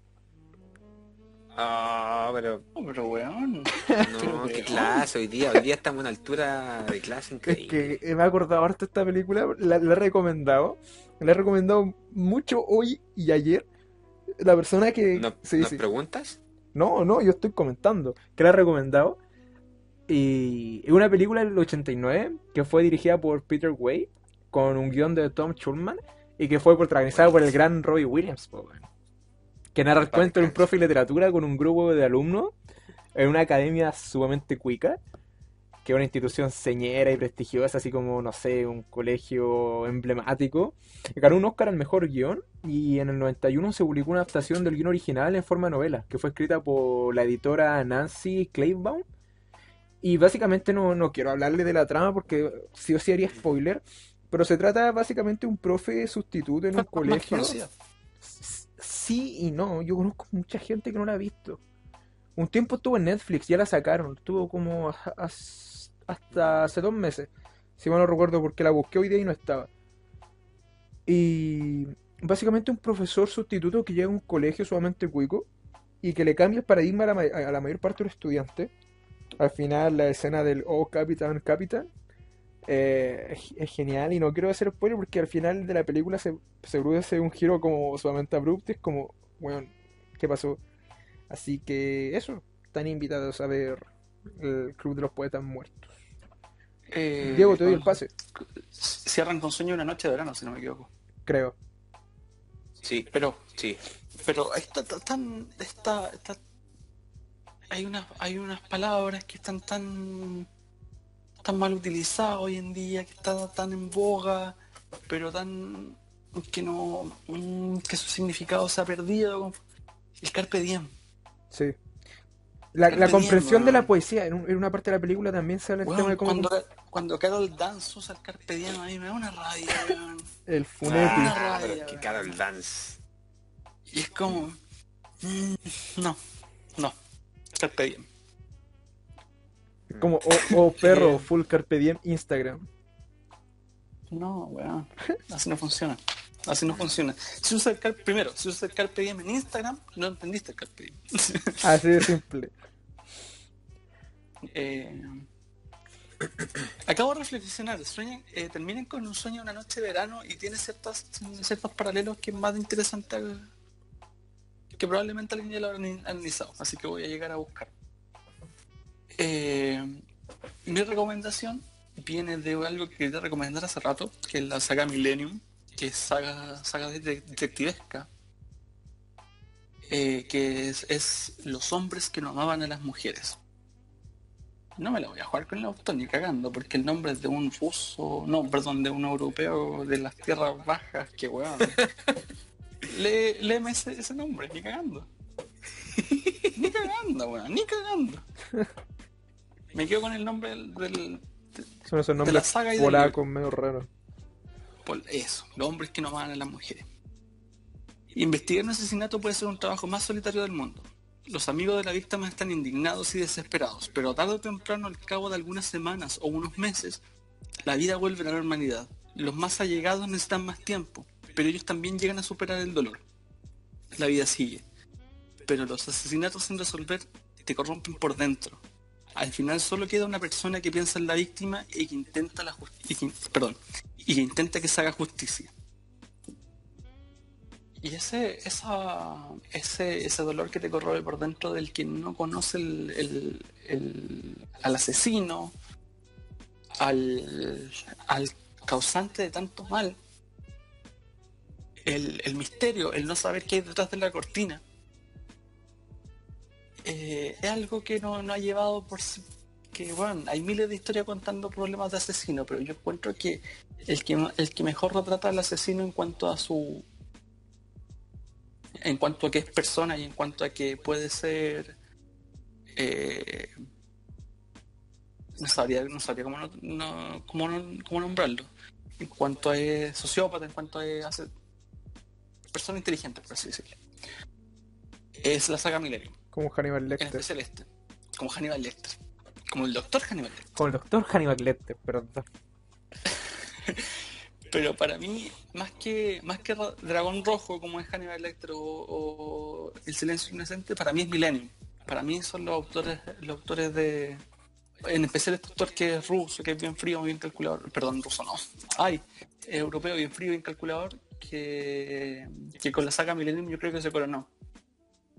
S2: Ah, pero
S3: No, pero weón. (laughs)
S2: no, qué clase. Hoy día, hoy día estamos a una altura de clase (laughs)
S1: Es
S2: increíble.
S1: que me he acordado harto de esta película, la, la he recomendado. La he recomendado mucho hoy y ayer. La persona que...
S2: ¿No-
S1: sí,
S2: ¿Nos
S1: sí.
S2: preguntas?
S1: No, no, yo estoy comentando que la he recomendado. Y es una película del 89 que fue dirigida por Peter Way con un guion de Tom Schulman y que fue protagonizada por el gran Robbie Williams, po, que narra el cuento de un profe de literatura con un grupo de alumnos en una academia sumamente cuica, que es una institución señera y prestigiosa, así como, no sé, un colegio emblemático. Ganó un Oscar al mejor guion y en el 91 se publicó una adaptación del guion original en forma de novela, que fue escrita por la editora Nancy Claybaum. Y básicamente no, no quiero hablarle de la trama porque sí o sí haría spoiler, pero se trata básicamente de un profe sustituto en un colegio. Sí y no, yo conozco mucha gente que no la ha visto. Un tiempo estuvo en Netflix, ya la sacaron, estuvo como hasta hace dos meses, si mal no recuerdo, porque la busqué hoy día y no estaba. Y básicamente un profesor sustituto que llega a un colegio sumamente cuico y que le cambia el paradigma a la, ma- a la mayor parte de los estudiantes. Al final la escena del Oh Capitán Capitán eh, es, es genial y no quiero hacer spoiler porque al final de la película se, se produce un giro como sumamente abrupto, es como, bueno, ¿qué pasó? Así que eso, están invitados a ver el Club de los Poetas Muertos.
S3: Eh,
S1: Diego, te doy el pase,
S3: Cierran con sueño una noche de verano, si no me equivoco.
S1: creo.
S2: Sí,
S3: Pero,
S2: sí.
S3: pero está está. Está, está- hay, unas, hay unas palabras que están tan. Tan mal utilizadas hoy en día, que están tan en boga, pero tan. que no. mm, que su significado se ha perdido. El carpe diem.
S1: Sí. La, la comprensión
S3: diem,
S1: de la poesía, en, un- en una parte de la película también se habla del
S3: Weón,
S1: tema de cómo
S3: cuando, cuando Carol Dance usa el carpe diem, a mí me da una rabia, weón.
S1: el
S2: Ah, pero es que. Carol Dance.
S3: Y es como. mm, no, no. Carpe diem.
S1: Como, (laughs) o, o perro,
S3: Eh.
S1: full carpe diem, Instagram.
S3: No, weón. Así no funciona. Así no funciona. Si usa el car- primero, si usa el Carpe Diem en Instagram, no entendiste el Carpe Diem. (laughs)
S1: Así de simple.
S3: Eh, acabo de reflexionar. Sueñan, eh, terminan con un sueño de una noche de verano y tiene ciertas, ciertos paralelos que es más interesante que probablemente alguien ya lo habrá analizado. Así que voy a llegar a buscar. Eh, mi recomendación viene de algo que quería recomendar hace rato, que es la saga Millennium, que es saga, saga de- detectivesca, eh, que es, es los hombres que no amaban a las mujeres. No me la voy a jugar con el autor ni cagando, porque el nombre es de un ruso, no, perdón, de un europeo de las tierras bajas, que weón. Lee, (laughs) léeme ese, ese nombre, ni cagando. Ni cagando, weón, ni cagando. (laughs) Me quedo con el nombre del, del-
S1: Son esos
S3: la saga y del
S1: polacos medio raros.
S3: por eso, los hombres que no aman a las mujeres. Investigar un asesinato puede ser un trabajo más solitario del mundo. Los amigos de la víctima están indignados y desesperados, pero tarde o temprano, al cabo de algunas semanas o unos meses, la vida vuelve a la normalidad. Los más allegados necesitan más tiempo, pero ellos también llegan a superar el dolor. La vida sigue. Pero los asesinatos sin resolver te corrompen por dentro. Al final solo queda una persona que piensa en la víctima y que intenta que se haga justicia. Y ese, dolor que te corroe por dentro del que no conoce al asesino, al, causante de tanto mal, el misterio, el no saber qué hay detrás de la cortina, eh, es algo que no, no ha llevado por que bueno, hay miles de historias contando problemas de asesino, pero yo encuentro que el que, el que mejor retrata al asesino en cuanto a su en cuanto a que es persona y en cuanto a que puede ser eh, no sabría, no sabría cómo, no, no- cómo, cómo nombrarlo. En cuanto a es sociópata, en cuanto a hace- persona inteligente, por así decirlo. Es la saga Millennium,
S1: Como Hannibal
S3: en
S1: Lecter.
S3: especial este, como Hannibal Lecter, como el doctor Hannibal Lecter.
S1: Como el doctor Hannibal Lecter, perdón. (laughs)
S3: Pero para mí, más que más que Ra- Dragón Rojo, como es Hannibal Lecter o, o El Silencio Inocente, para mí es Millennium. Para mí son los autores, los autores de. En especial este autor que es ruso, que es bien frío, bien calculador. Perdón, ruso no. Ay, es europeo, bien frío, bien calculador. Que, que con la saga Millennium yo creo que se coronó.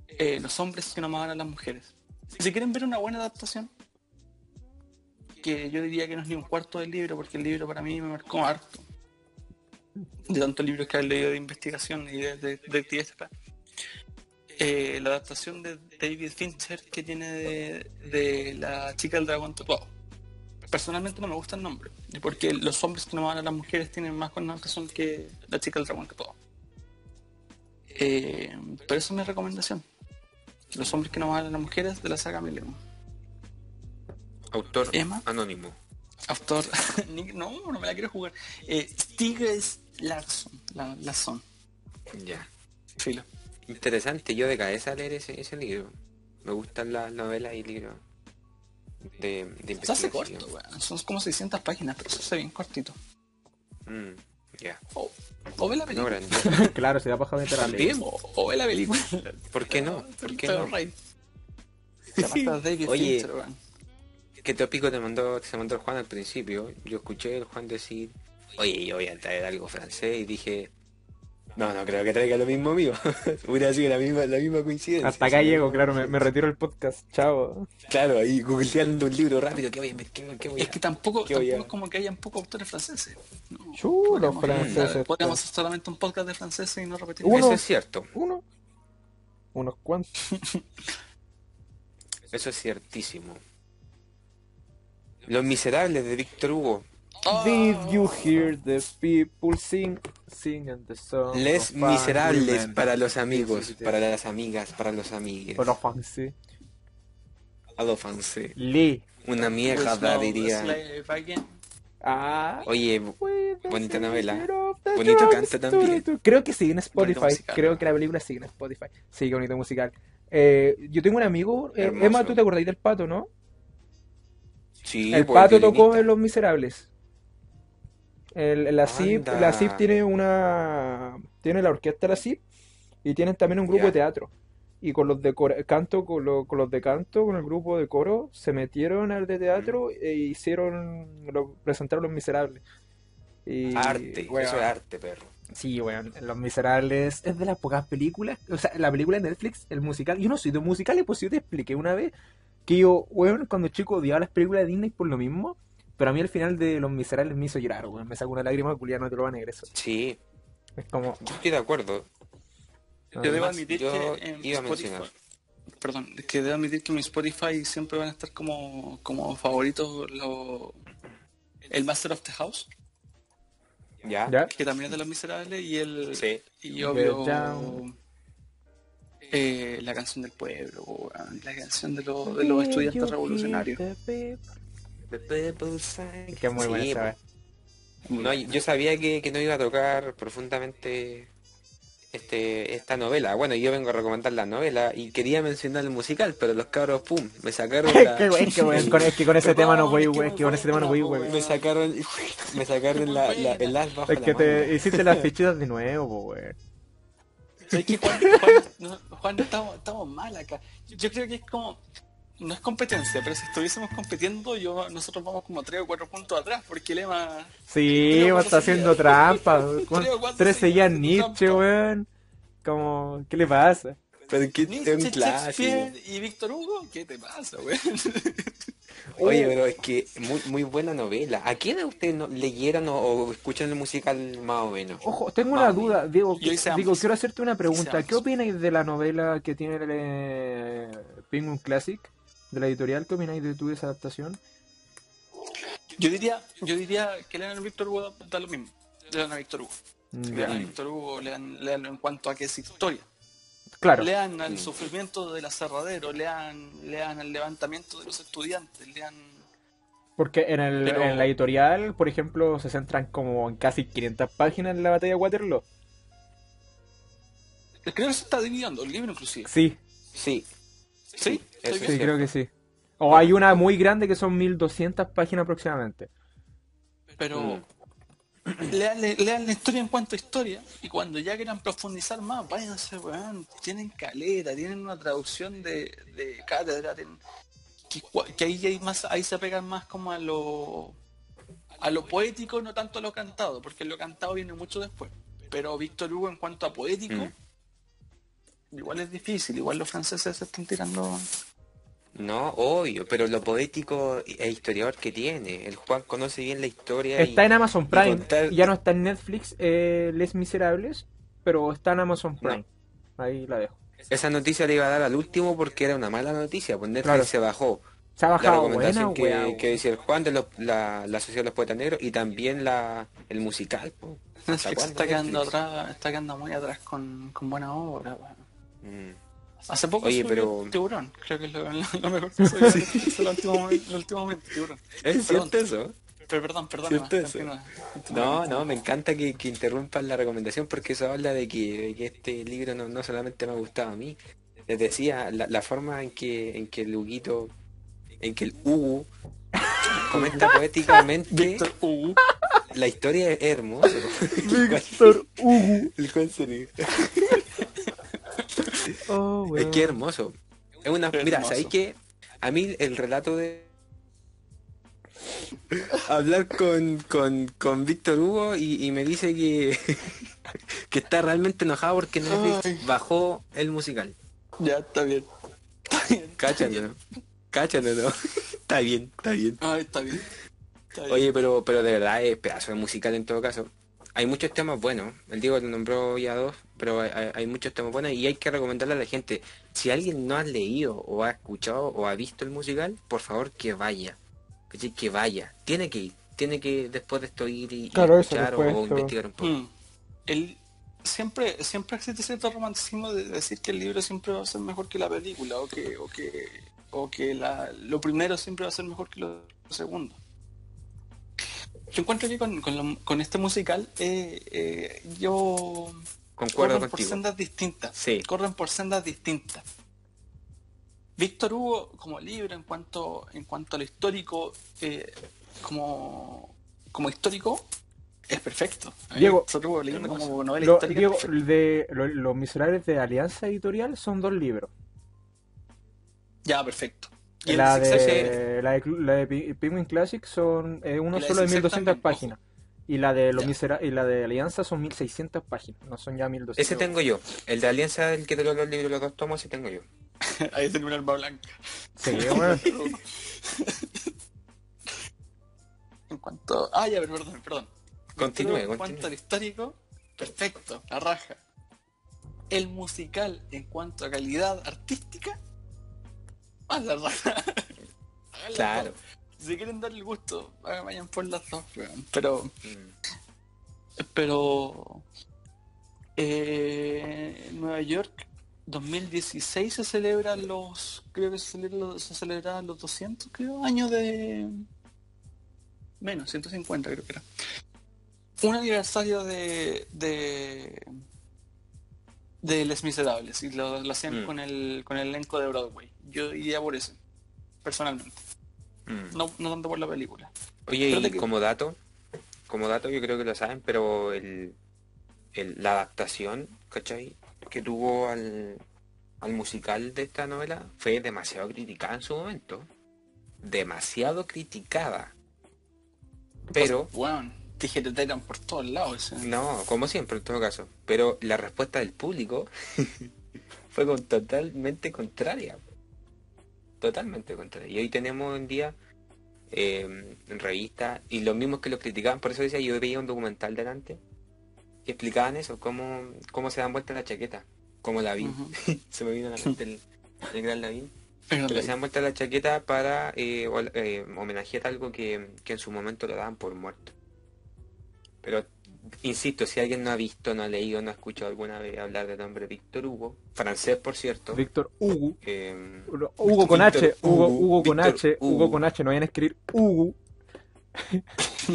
S3: Eh, los hombres que no amaban a las mujeres. Si quieren ver una buena adaptación, que yo diría que no es ni un cuarto del libro, porque el libro para mí me marcó harto. De tantos libros que he leído de investigación y de, de, detectives acá. Eh, la adaptación de David Fincher que tiene de, de La chica del dragón tatuado. Personalmente no me gusta el nombre, porque los hombres que no van a las mujeres tienen más connotación que La chica del dragón tatuado. Eh, pero esa es mi recomendación. Los hombres que no van a las mujeres de la saga Millennium.
S2: Autor
S3: Emma.
S2: anónimo.
S3: Autor. (laughs) No, no me la quiero jugar. Eh, Stigres Larsson. La, Larsson.
S2: Ya.
S3: Filo.
S2: Interesante, yo de cabeza a leer ese, ese libro. Me gustan las novelas y libros de, de
S3: Se hace corto, weón. Son como 600 páginas, pero se hace bien cortito.
S2: Mm, ya.
S3: O, o ve la película. (laughs)
S1: claro, se da paja meter.
S2: También.
S3: o, o ve la película. (laughs)
S2: ¿Por qué no? ¿Por qué no? (laughs) Oye. ¿Qué tópico te mandó, se mandó el Juan al principio? Yo escuché el Juan decir, oye, yo voy a traer algo francés y dije, no, no creo que traiga lo mismo mío. (laughs) Hubiera sido la misma, la misma coincidencia.
S1: Hasta acá llego, claro, me, me retiro el podcast. Chao.
S2: Claro, ahí googleando un libro rápido, ¿qué voy a ver? ¿Qué, qué voy a
S3: Es que tampoco,
S2: ¿Qué voy
S3: tampoco
S2: a-
S3: es como que hayan pocos autores franceses. No,
S1: Chu, los
S3: podríamos-
S1: franceses.
S3: Podríamos hacer solamente un podcast de franceses y no repetir
S1: Uno.
S2: Eso es cierto,
S1: Uno. Unos cuantos.
S2: eso es ciertísimo. Los Miserables de Víctor Hugo.
S3: Oh.
S1: Did you hear the people sing? Sing and the song.
S2: Les Miserables para los amigos, para las amigas, para los amigues.
S1: Para los français.
S2: A lo francés.
S1: Le.
S2: Una mierda, diría.
S1: Ah.
S2: Oye, bonita novela. Bonito canto también.
S1: Creo que sigue en Spotify.
S3: Musical.
S1: Creo que la película sigue en Spotify. Sí, qué bonito musical. Eh, yo tengo un amigo, eh. Emma, ¿tú te acordáis del pato, no?
S2: sí,
S1: el
S2: pues,
S1: pato tocó en Los Miserables. El, la CIP, la CIP tiene una tiene la orquesta la CIP y tienen también un grupo de teatro. Y con los de cor- canto, con, lo- con los de canto, con el grupo de coro, se metieron al de teatro e hicieron, lo, presentaron Los Miserables. Y,
S2: Arte,
S1: weón,
S2: eso es arte, perro.
S1: Sí, weón, Los Miserables es de las pocas películas, o sea, la película de Netflix, el musical, yo no soy de musicales, pues yo te expliqué una vez que yo, weón, cuando chico odiaba las películas de Disney por lo mismo, pero a mí al final de Los Miserables me hizo llorar, weón, me sacó una lágrima culiada, no te lo van a negar eso.
S2: Sí,
S1: Es como,
S2: yo estoy de acuerdo.
S3: Yo debo admitir
S2: yo
S3: que en
S2: iba a
S3: Spotify,
S2: mencionar.
S3: perdón, es que debo admitir que en mi Spotify siempre van a estar como, como favoritos lo- el Master of the House,
S2: ¿Ya?
S1: ¿ya?
S3: que también es de Los Miserables, y el
S2: Sí.
S3: y obvio
S1: down.
S3: eh, la canción del pueblo, la canción de, los- de los estudiantes revolucionarios.
S2: The.
S1: Que es muy buena
S2: Sí,
S1: esa.
S2: No, yo sabía que, que no iba a tocar profundamente este esta novela. Bueno, yo vengo a recomendar la novela y quería mencionar el musical, pero los cabros, pum, me sacaron (laughs) la...
S1: Qué weón, qué weón, con- es que con ese tema no voy,
S3: es que
S1: con ese tema no voy, weón.
S2: Me sacaron, me sacaron la, la- el as bajo
S1: Es
S2: la
S1: que te
S2: manga.
S1: hiciste las (laughs) fichitas de nuevo, weón.
S3: Es que Juan, Juan, no, Juan, estamos, estamos mal acá. Yo creo que es como. No es competencia, pero si estuviésemos compitiendo, yo nosotros vamos como 3 o 4 puntos atrás, porque el EMA.
S1: Sí, está haciendo trampa.
S3: Pero (laughs) cuando
S1: Tres
S3: seguía
S1: seguían
S3: haciendo
S1: Nietzsche, weón. Como, ¿qué le pasa?
S2: Pero que
S3: Nietzsche. Shakespeare y Víctor Hugo, ¿qué te pasa, weón? (laughs)
S2: Oye, pero es que muy, muy buena novela. ¿A quién de ustedes no, leyeron o, o escuchan el musical más o menos?
S1: Ojo, tengo una duda, Diego.
S3: Yo hice
S1: Digo,
S3: ambos.
S1: quiero hacerte una pregunta. ¿Qué opináis de la novela que tiene el eh, Penguin Classic de la editorial? ¿Qué opináis de de esa adaptación?
S3: Yo diría, yo diría que lean a Víctor Hugo da, lo mismo. Lean a Víctor Hugo. Lean a. Víctor Hugo, lean, leanlo en cuanto a que es historia.
S1: Claro.
S3: Lean al sufrimiento del aserradero, lean, lean al levantamiento de los estudiantes, lean...
S1: Porque en, el,
S3: Pero-
S1: en la editorial, por ejemplo, se centran como en casi 500 páginas en la batalla de Waterloo.
S3: Creo que se está dividiendo el libro inclusive.
S1: Sí,
S2: Sí,
S3: Sí,
S1: sí, creo que sí. O hay una muy grande que son 1200 páginas aproximadamente.
S3: pero lean, le- lean la historia en cuanto a historia y cuando ya quieran profundizar más, váyanse, weón, tienen caleta, tienen una traducción de, de cátedra, tienen- que, cua- que ahí hay más, ahí se pegan más como a lo a lo poético, no tanto a lo cantado, porque lo cantado viene mucho después. Pero Víctor Hugo en cuanto a poético,
S2: Mm.
S3: Igual es difícil, igual los franceses se están tirando.
S2: No, obvio, pero lo poético e historiador que tiene. El Juan conoce bien la historia. y-
S1: Está en Amazon Prime,
S2: contar-
S1: ya no está en Netflix, eh, Les Miserables, pero está en Amazon Prime. Ahí la dejo.
S2: Esa noticia le iba a dar al último porque era una mala noticia. Pues Netflix
S1: Claro.
S2: se bajó
S1: Se ha
S2: la
S1: bajado buena,
S2: recomendación que,
S1: weá.
S2: que decía el Juan de los- la, la Sociedad de los Poetas Negros y también la, el musical. ¿Hasta
S3: Netflix está quedando atrás, está quedando muy atrás con, con buena obra.
S2: Mm.
S3: Hace poco
S2: Oye, pero-
S3: Tiburón, creo que es lo, mejor que Netflix (laughs) el último, el último momento, Tiburón.
S2: ¿Es
S3: Perdón.
S2: cierto eso?
S3: Pero perdón, perdón.
S2: ¿Cierto
S3: Iván,
S2: eso?
S3: continúa, continúa.
S2: No, no, me encanta que, que interrumpan la recomendación porque eso habla de que, de que este libro no, no solamente me ha gustado a mí. Les decía, la, la forma en que, en que el Huguito, en que el Hugo (laughs) comenta poéticamente la historia es hermosa.
S1: Víctor Hugo.
S2: El.
S1: Oh,
S2: Es
S1: weón.
S2: que hermoso. Es una,
S3: Es
S2: mira. ¿sabéis que A mí el relato de hablar con, con, con Víctor Hugo y, y me dice que, (laughs) que está realmente enojado porque Netflix
S3: Ay.
S2: bajó el musical.
S3: Ya, está bien. Está bien.
S2: Cáchalo, ¿no? Cáchalo, ¿no? (laughs) Está bien, está bien.
S3: Ay, está bien. Está bien.
S2: Oye, pero, pero de verdad es pedazo de musical en todo caso. Hay muchos temas buenos. El Diego lo nombró ya dos, pero hay, muchos temas buenos y hay que recomendarle a la gente. Si alguien no ha leído o ha escuchado o ha visto el musical, por favor que vaya. ¿Cachai? Que vaya. Tiene que ir. Tiene que después de esto ir y,
S1: Claro,
S2: escuchar o- o, investigar un poco.
S3: Mm. El, siempre, siempre existe cierto romanticismo de decir que el libro siempre va a ser mejor que la película o que, o que, o que la, lo primero siempre va a ser mejor que lo segundo. Yo encuentro que con, con, lo- con este musical eh, eh, yo
S2: Concuerdo
S3: corren por
S2: contigo.
S3: sendas distintas.
S2: Sí.
S3: Corren por sendas distintas. Víctor Hugo, como libro, en cuanto, en cuanto a lo histórico, eh, como, como histórico, es perfecto.
S1: Diego,
S3: Víctor Hugo leyendo como novela
S1: Lo-
S3: histórica. es
S1: Diego,
S3: perfecto.
S1: de, lo- Los Miserables de Alianza Editorial son dos libros.
S3: Ya, perfecto. Y
S1: La de, la de, la de Pi- Penguin Classic son eh, uno solo de
S3: Zigzag
S1: 1200
S3: también,
S1: páginas. Y la de los. Misera- y la de Alianza son 1600 páginas, no son ya 1200.
S2: Ese tengo yo. El de Alianza, el que te lo los libros, los dos tomos, ese tengo yo. (laughs)
S3: Ahí tiene una alma blanca.
S1: Sí, bueno. (laughs)
S3: En cuanto. Ah, ya, pero perdón, perdón.
S2: Continúe,
S3: En cuanto
S2: continúe.
S3: al histórico, perfecto, la raja. El musical, en cuanto a calidad artística, más la raja. (laughs)
S2: Claro.
S3: Si quieren darle el gusto, vayan por las dos, weón. Pero,
S2: Mm.
S3: pero. Eh, en Nueva York, 2016 se celebran los. Creo que se celebran, se los 200, creo, años de. Menos, 150 creo que era. Un aniversario de. de. de Les Miserables. Y lo, lo hacían
S2: Mm.
S3: con, el, con el elenco de Broadway. Yo iría por eso, personalmente.
S2: Mm.
S3: No, no tanto por la película.
S2: Oye, y
S3: que-
S2: como dato, como dato yo creo que lo saben, pero el, el- la adaptación, ¿cachai? Que tuvo al, al musical de esta novela fue demasiado criticada en su momento. Demasiado criticada. Pero,
S3: Bueno, tijeretean por todos lados.
S2: no, como siempre en todo caso. Pero la respuesta del público (laughs) fue con- totalmente contraria. Totalmente contraria. Y hoy tenemos en día eh, en revistas y los mismos que lo criticaban, por eso decía, yo veía un documental delante y explicaban eso, cómo, cómo se dan vuelta la chaqueta, como la vi. (laughs) Se me vino a la mente el, el gran Lavín.
S3: Pero
S2: Que se dan vuelta la chaqueta para eh, eh, homenajear algo que, que en su momento lo daban por muerto. Pero insisto, si alguien no ha visto, no ha leído, no ha escuchado alguna vez hablar del nombre Víctor Hugo, francés por cierto,
S1: Víctor Hugo.
S2: eh,
S1: Hugo con H, Hugo,
S2: Hugo,
S1: con H, Hugo
S2: Hugo.
S1: con H, no vayan a escribir Hugo (laughs)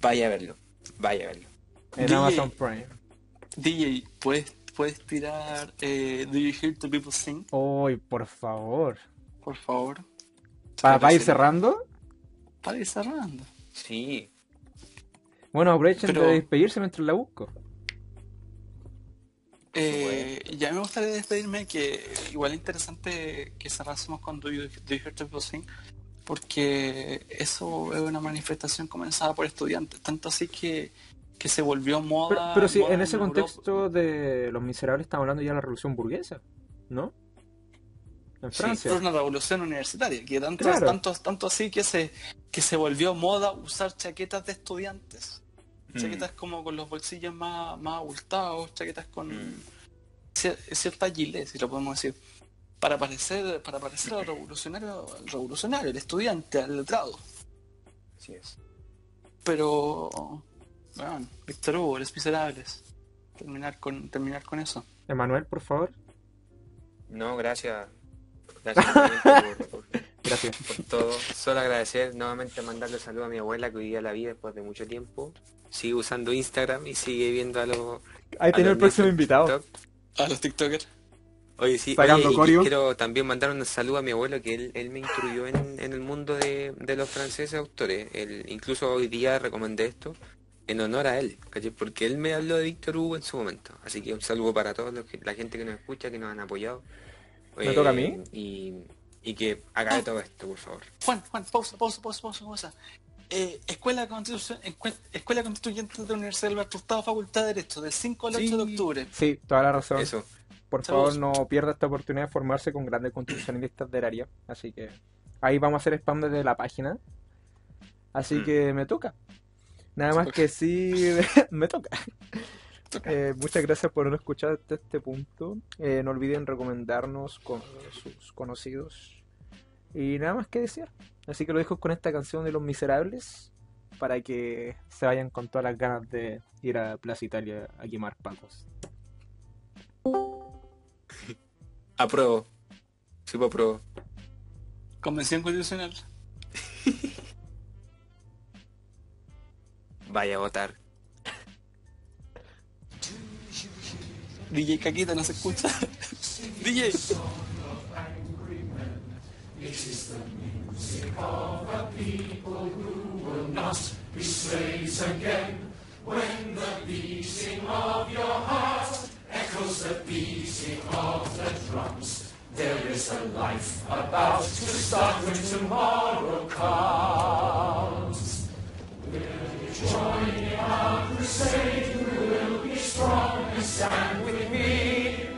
S2: vaya a verlo, vaya a verlo.
S1: en
S3: DJ.
S1: Amazon Prime.
S3: DJ, ¿puedes, puedes tirar eh, Do You Hear the People Sing?
S1: Uy, por favor.
S3: Por favor.
S1: ¿Para, para ir cerrando?
S3: Para ir cerrando.
S2: Sí,
S1: Bueno, aprovechen
S3: Pero-
S1: de despedirse mientras la busco.
S3: Eh, ya me gustaría despedirme, que igual es interesante que cerrásemos con Do You, Do You Hear the Sing, porque eso es una manifestación comenzada por estudiantes, tanto así que, que se volvió moda.
S1: Pero, pero sí,
S3: moda
S1: en ese contexto de Los Miserables estamos hablando ya de la Revolución Burguesa, ¿no? En
S2: Sí,
S1: Francia.
S3: Fue una revolución universitaria, que tanto,
S1: Claro.
S3: tanto, tanto así que se, que se volvió moda usar chaquetas de estudiantes.
S2: Mm.
S3: Chaquetas como con los bolsillos más, más abultados, chaquetas con
S2: Mm.
S3: cier- cierta gilet, si lo podemos decir. Para parecer, para parecer al revolucionario, al revolucionario, el estudiante, al letrado.
S2: así es.
S3: Pero, bueno, Víctor Hugo, los miserables. Terminar con, terminar con eso.
S1: Emanuel, por favor.
S2: No, gracias. Gracias por, por- (laughs)
S1: Gracias.
S2: por todo. Solo agradecer nuevamente mandarle saludos a mi abuela que hoy día la vi después de mucho tiempo. Sigue usando Instagram y sigue viendo a los.
S1: Ahí
S2: a
S1: tiene
S2: los
S1: el próximo invitado.
S2: TikTok.
S3: A los TikTokers.
S2: Oye, sí,
S1: Sacando
S2: oye, y
S1: corio.
S2: quiero también mandar un saludo a mi abuelo que él, él me instruyó en, en el mundo de, de los franceses autores. Él, incluso hoy día recomendé esto en honor a él, porque él me habló de Víctor Hugo en su momento. Así que un saludo para todos los que, la gente que nos escucha, que nos han apoyado.
S1: ¿Me toca a mí?
S2: Eh, Y, y que acabe todo esto, por favor.
S3: Juan, Juan, pausa, pausa, pausa, pausa, pausa. Eh, Escuela, Constituyente de la Universidad de Alberto Hurtado, Facultad de Derecho, del 5 al 8 de octubre.
S1: Sí, toda la razón.
S2: Eso.
S1: Por
S3: Saludos.
S1: favor, no pierda esta oportunidad de formarse con grandes constitucionalistas del área. Así que ahí vamos a hacer spam desde la página. Así
S2: Mm.
S1: que me toca. Nada más
S3: Toca.
S1: que sí, (laughs) me toca. Eh, muchas gracias por haber escuchado hasta este punto. Eh, no olviden recomendarnos con sus conocidos. Y nada más que decir. Así que lo dejo con esta canción de Los Miserables para que se vayan con todas las ganas de ir a Plaza Italia a quemar patos. (laughs)
S2: Apruebo. Sí, pues apruebo.
S3: Convención Constitucional. (laughs)
S2: Vaya a votar. (laughs)
S3: DJ Caquita, ¿no se escucha? DJ. Sick of a people who will not be slaves again. When the beating of your heart echoes the beating of the drums, there is a life about to start when tomorrow comes. We'll be joining our crusade, You will be strong and stand with me.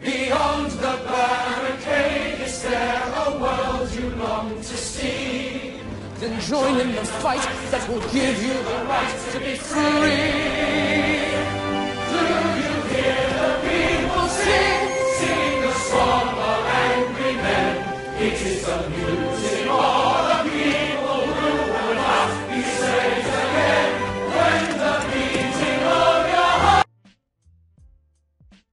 S4: Beyond the barricade is there a world long to see? Then join in the fight that will give you the right to be free. Do you hear the people sing? Sing the song of angry men. It is a new